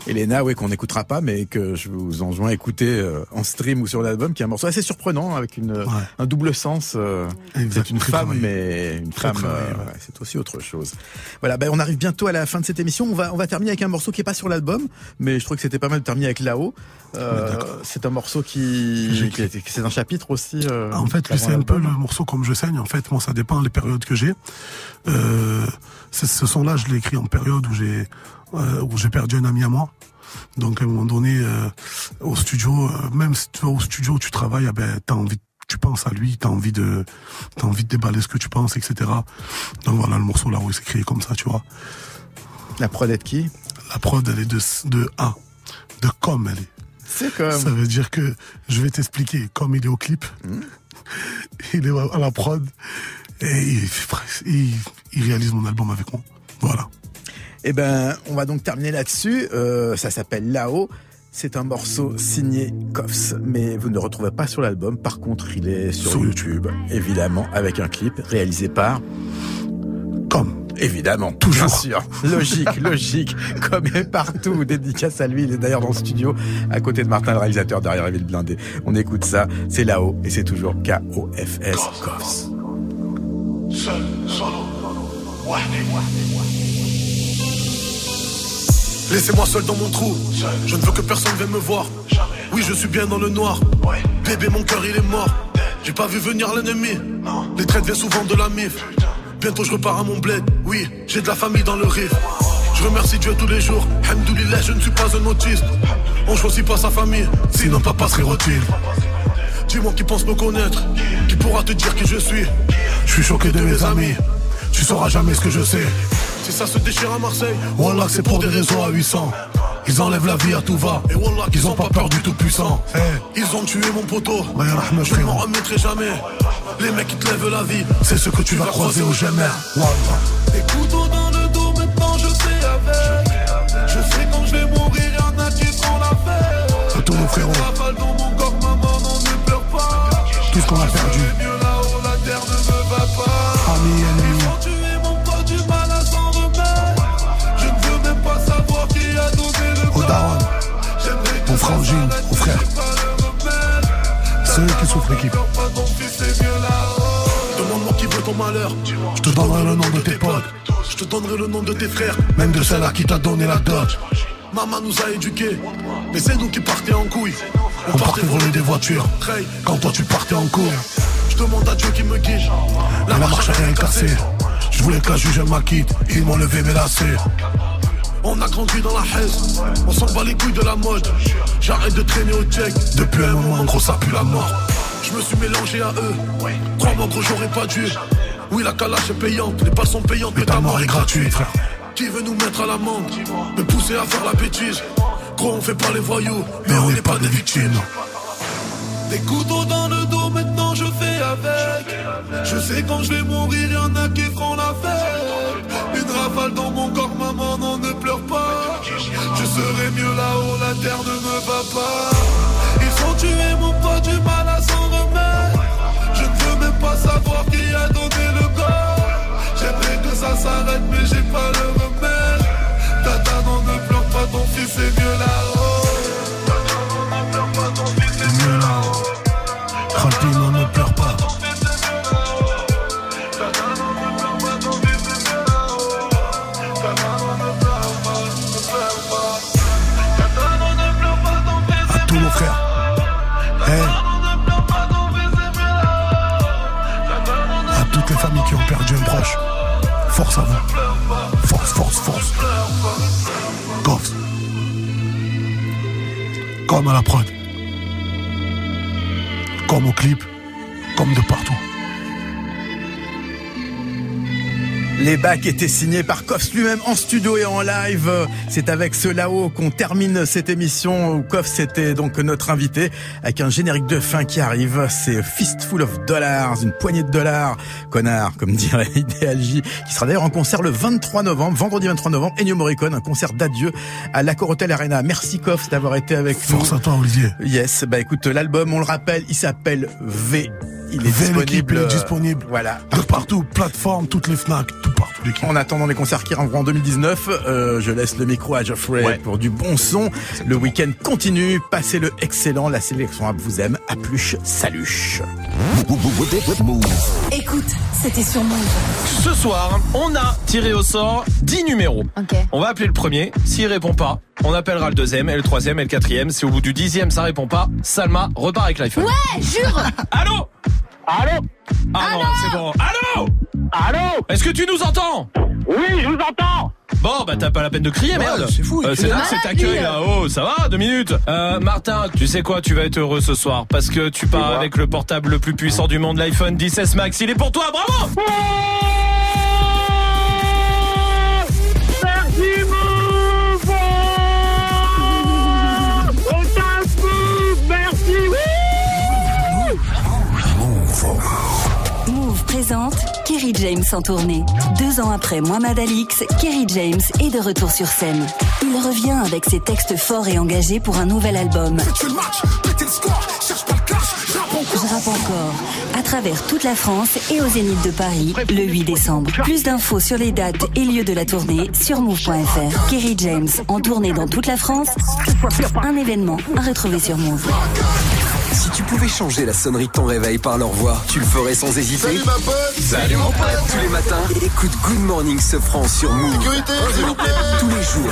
Elena, oui, qu'on n'écoutera pas, mais que je vous enjoins à écouter euh, en stream ou sur l'album, qui est un morceau assez surprenant, avec une, un double sens. Euh, c'est une femme, mais une femme, euh, c'est aussi autre chose. Voilà, ben, on arrive bientôt à la fin de cette émission. On va, on va terminer avec un morceau qui est pas sur l'album, mais je trouve que c'était pas mal de terminer avec là-haut. c'est un morceau qui, qui c'est un chapitre aussi. en fait, c'est un peu le morceau comme je saigne. En fait, moi, ça dépend des périodes que j'ai. ce son-là, je l'ai écrit en période où j'ai euh, où j'ai perdu un ami à moi. Donc à un moment donné, euh, au studio, euh, même si tu vas au studio, tu travailles, ah ben t'as envie, tu penses à lui, t'as envie de, t'as envie de déballer ce que tu penses, etc. Donc voilà le morceau là où il s'est créé comme ça, tu vois. La prod est de qui? La prod elle est de de A, de comme elle est. C'est comme. Ça veut dire que je vais t'expliquer. Comme il est au clip, hmm. il est à la prod et il, il réalise mon album avec moi. Voilà. Eh ben, on va donc terminer là-dessus. Euh, ça s'appelle Là-haut. C'est un morceau signé Koffs, mais vous ne le retrouvez pas sur l'album. Par contre, il est sur, Sur YouTube, évidemment, avec un clip réalisé par Comme. Évidemment, Toujours. bien sûr. Logique, logique, comme est partout. Dédicace à lui, il est d'ailleurs dans le studio, à côté de Martin, le réalisateur derrière la ville blindée. On écoute ça, c'est là-haut, et c'est toujours K-O-F-S, Koffs. Seul, solo. Laissez-moi seul dans mon trou. Je ne veux que personne vienne me voir. Oui, je suis bien dans le noir. Bébé, mon cœur il est mort. J'ai pas vu venir l'ennemi. Les traites viennent souvent de la mif. Bientôt je repars à mon bled. Oui, j'ai de la famille dans le riff. Je remercie Dieu tous les jours. Hamdoulilah, je ne suis pas un autiste. On choisit pas sa famille, sinon papa serait rôti. Dis-moi qui pense me connaître, qui pourra te dire qui je suis? Je suis choqué de mes amis. Tu sauras jamais ce que je sais. Si ça se déchire à Marseille, Wallah, c'est pour des réseaux à 800. Ils enlèvent la vie à tout va. et Wallah, Ils ont pas peur du tout puissant. Eh, Ils ont tué mon poteau. Bah, Je ne m'en frérot. remettrai jamais. Les mecs qui te lèvent la vie. c'est ce que tu vas croiser au jamais. Wallah. Des couteaux dans le dos, maintenant je sais avec. Je sais quand je vais mourir, y'en a qui feront la fête. À tous nos frérots. Rafale dans mon corps, maman, non, ne pleure pas. Tout ce qu'on a perdu. Mieux là-haut. Demande-moi qui veut ton malheur. Je te donnerai le nom de tes potes. Je te donnerai le nom de tes frères. Même de celle-là qui t'a donné la dot. Maman nous a éduqués, mais c'est nous qui partions en couille. On partait voler des voitures. Quand toi tu partais en cours. je demande à Dieu qui me guide. La marche a rien cassé. Je voulais que la juge m'acquitte. Ils m'ont levé mes lacets. On a grandi dans la haise, on s'en bat les couilles de la mode. J'arrête de traîner au check, Depuis un moment, gros, ça pue la mort. Je me suis mélangé à eux. Crois-moi, gros, j'aurais pas dû. Oui, la calache est payante, les balles sont payantes, Mais ta mort est gratuite, frère. Qui veut nous mettre à l'amende? Me pousser à faire la bêtise Gros, on fait pas les voyous, Mais on n'est pas des victimes. Des couteaux dans le dos, maintenant je fais avec. Je sais quand je vais mourir, y'en a qui feront la fête. Une rafale dans mon corps, maman, non, ne pleure pas. Je serai mieux là-haut, la terre ne me va pas. Ils ont tué mon pote, du mal à s'en pas savoir qui a donné le corps. J'aimerais que ça s'arrête, mais j'ai pas le remède. Tata, non, ne pleure pas, ton fils est mieux là-haut. Comme à la prod. Comme au clip. Comme de partout. Les bacs étaient signés par Koffs lui-même en studio et en live. C'est avec ce là-haut qu'on termine cette émission où Koffs était donc notre invité avec un générique de fin qui arrive. C'est Fistful of Dollars, une poignée de dollars, connard, comme dirait Ideal J, qui sera d'ailleurs en concert le 23 novembre, vendredi 23 novembre, Ennio Morricone, un concert d'adieu à l'Accor Hotel Arena. Merci Koffs d'avoir été avec Force nous. à toi, Olivier. Yes, bah écoute, l'album, on le rappelle, il s'appelle V. Il est disponible. il est disponible. Voilà. De partout, plateforme, toutes les FNAC, tout partout, l'équipe. En attendant les concerts qui arriveront en 2019, euh, je laisse le micro à Geoffrey pour du bon son. Le week-end continue, passez-le excellent, la sélection vous aime. À plus, salut. Écoute, c'était sur Move. Ce soir, on a tiré au sort 10 numéros. Ok. On va appeler le premier. S'il répond pas, on appellera le deuxième, et le troisième, et le quatrième. Si au bout du dixième ça répond pas, Salma repart avec l'iPhone. Ouais, jure Allô Allô Ah non, c'est bon. Allô Allô Est-ce que tu nous entends Oui, je vous entends Bon, bah t'as pas la peine de crier, merde. c'est fou, il Euh, c'est là malade, cet accueil lui. là. Oh, ça va Deux minutes. Euh, Martin, tu sais quoi Tu vas être heureux ce soir parce que tu pars avec le portable le plus puissant du monde, l'iPhone 16 Max. Il est pour toi, bravo Merci présente Kerry James en tournée. Deux ans après Mohamed Alix, Kerry James est de retour sur scène. Il revient avec ses textes forts et engagés pour un nouvel album. Je rappe encore. À travers toute la France et au Zénith de Paris, le 8 décembre. Plus d'infos sur les dates et lieux de la tournée sur move.fr. Kerry James en tournée dans toute la France. Un événement à retrouver sur Move. Si tu pouvais changer la sonnerie de ton réveil par leur voix, tu le ferais sans hésiter. Salut ma pote Salut mon pote Tous les matins, écoute Good Morning Sofran sur Move. Sécurité, s'il vous plaît Tous les jours,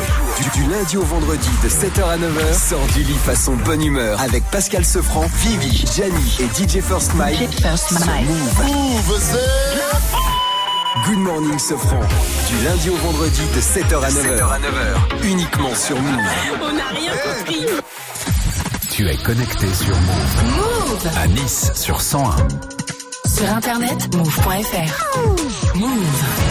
du, du lundi au vendredi de 7h à 9h, sors du lit façon bonne humeur avec Pascal Sefranc, Vivi, Gianni et DJ First Mike. sur Move. Move, c'est... Good Morning Sofran, du lundi au vendredi de 7h à 9h. Uniquement sur Move. On n'a rien compris. Tu es connecté sur Move. Move À Nice sur 101. Sur internet, move.fr. Move.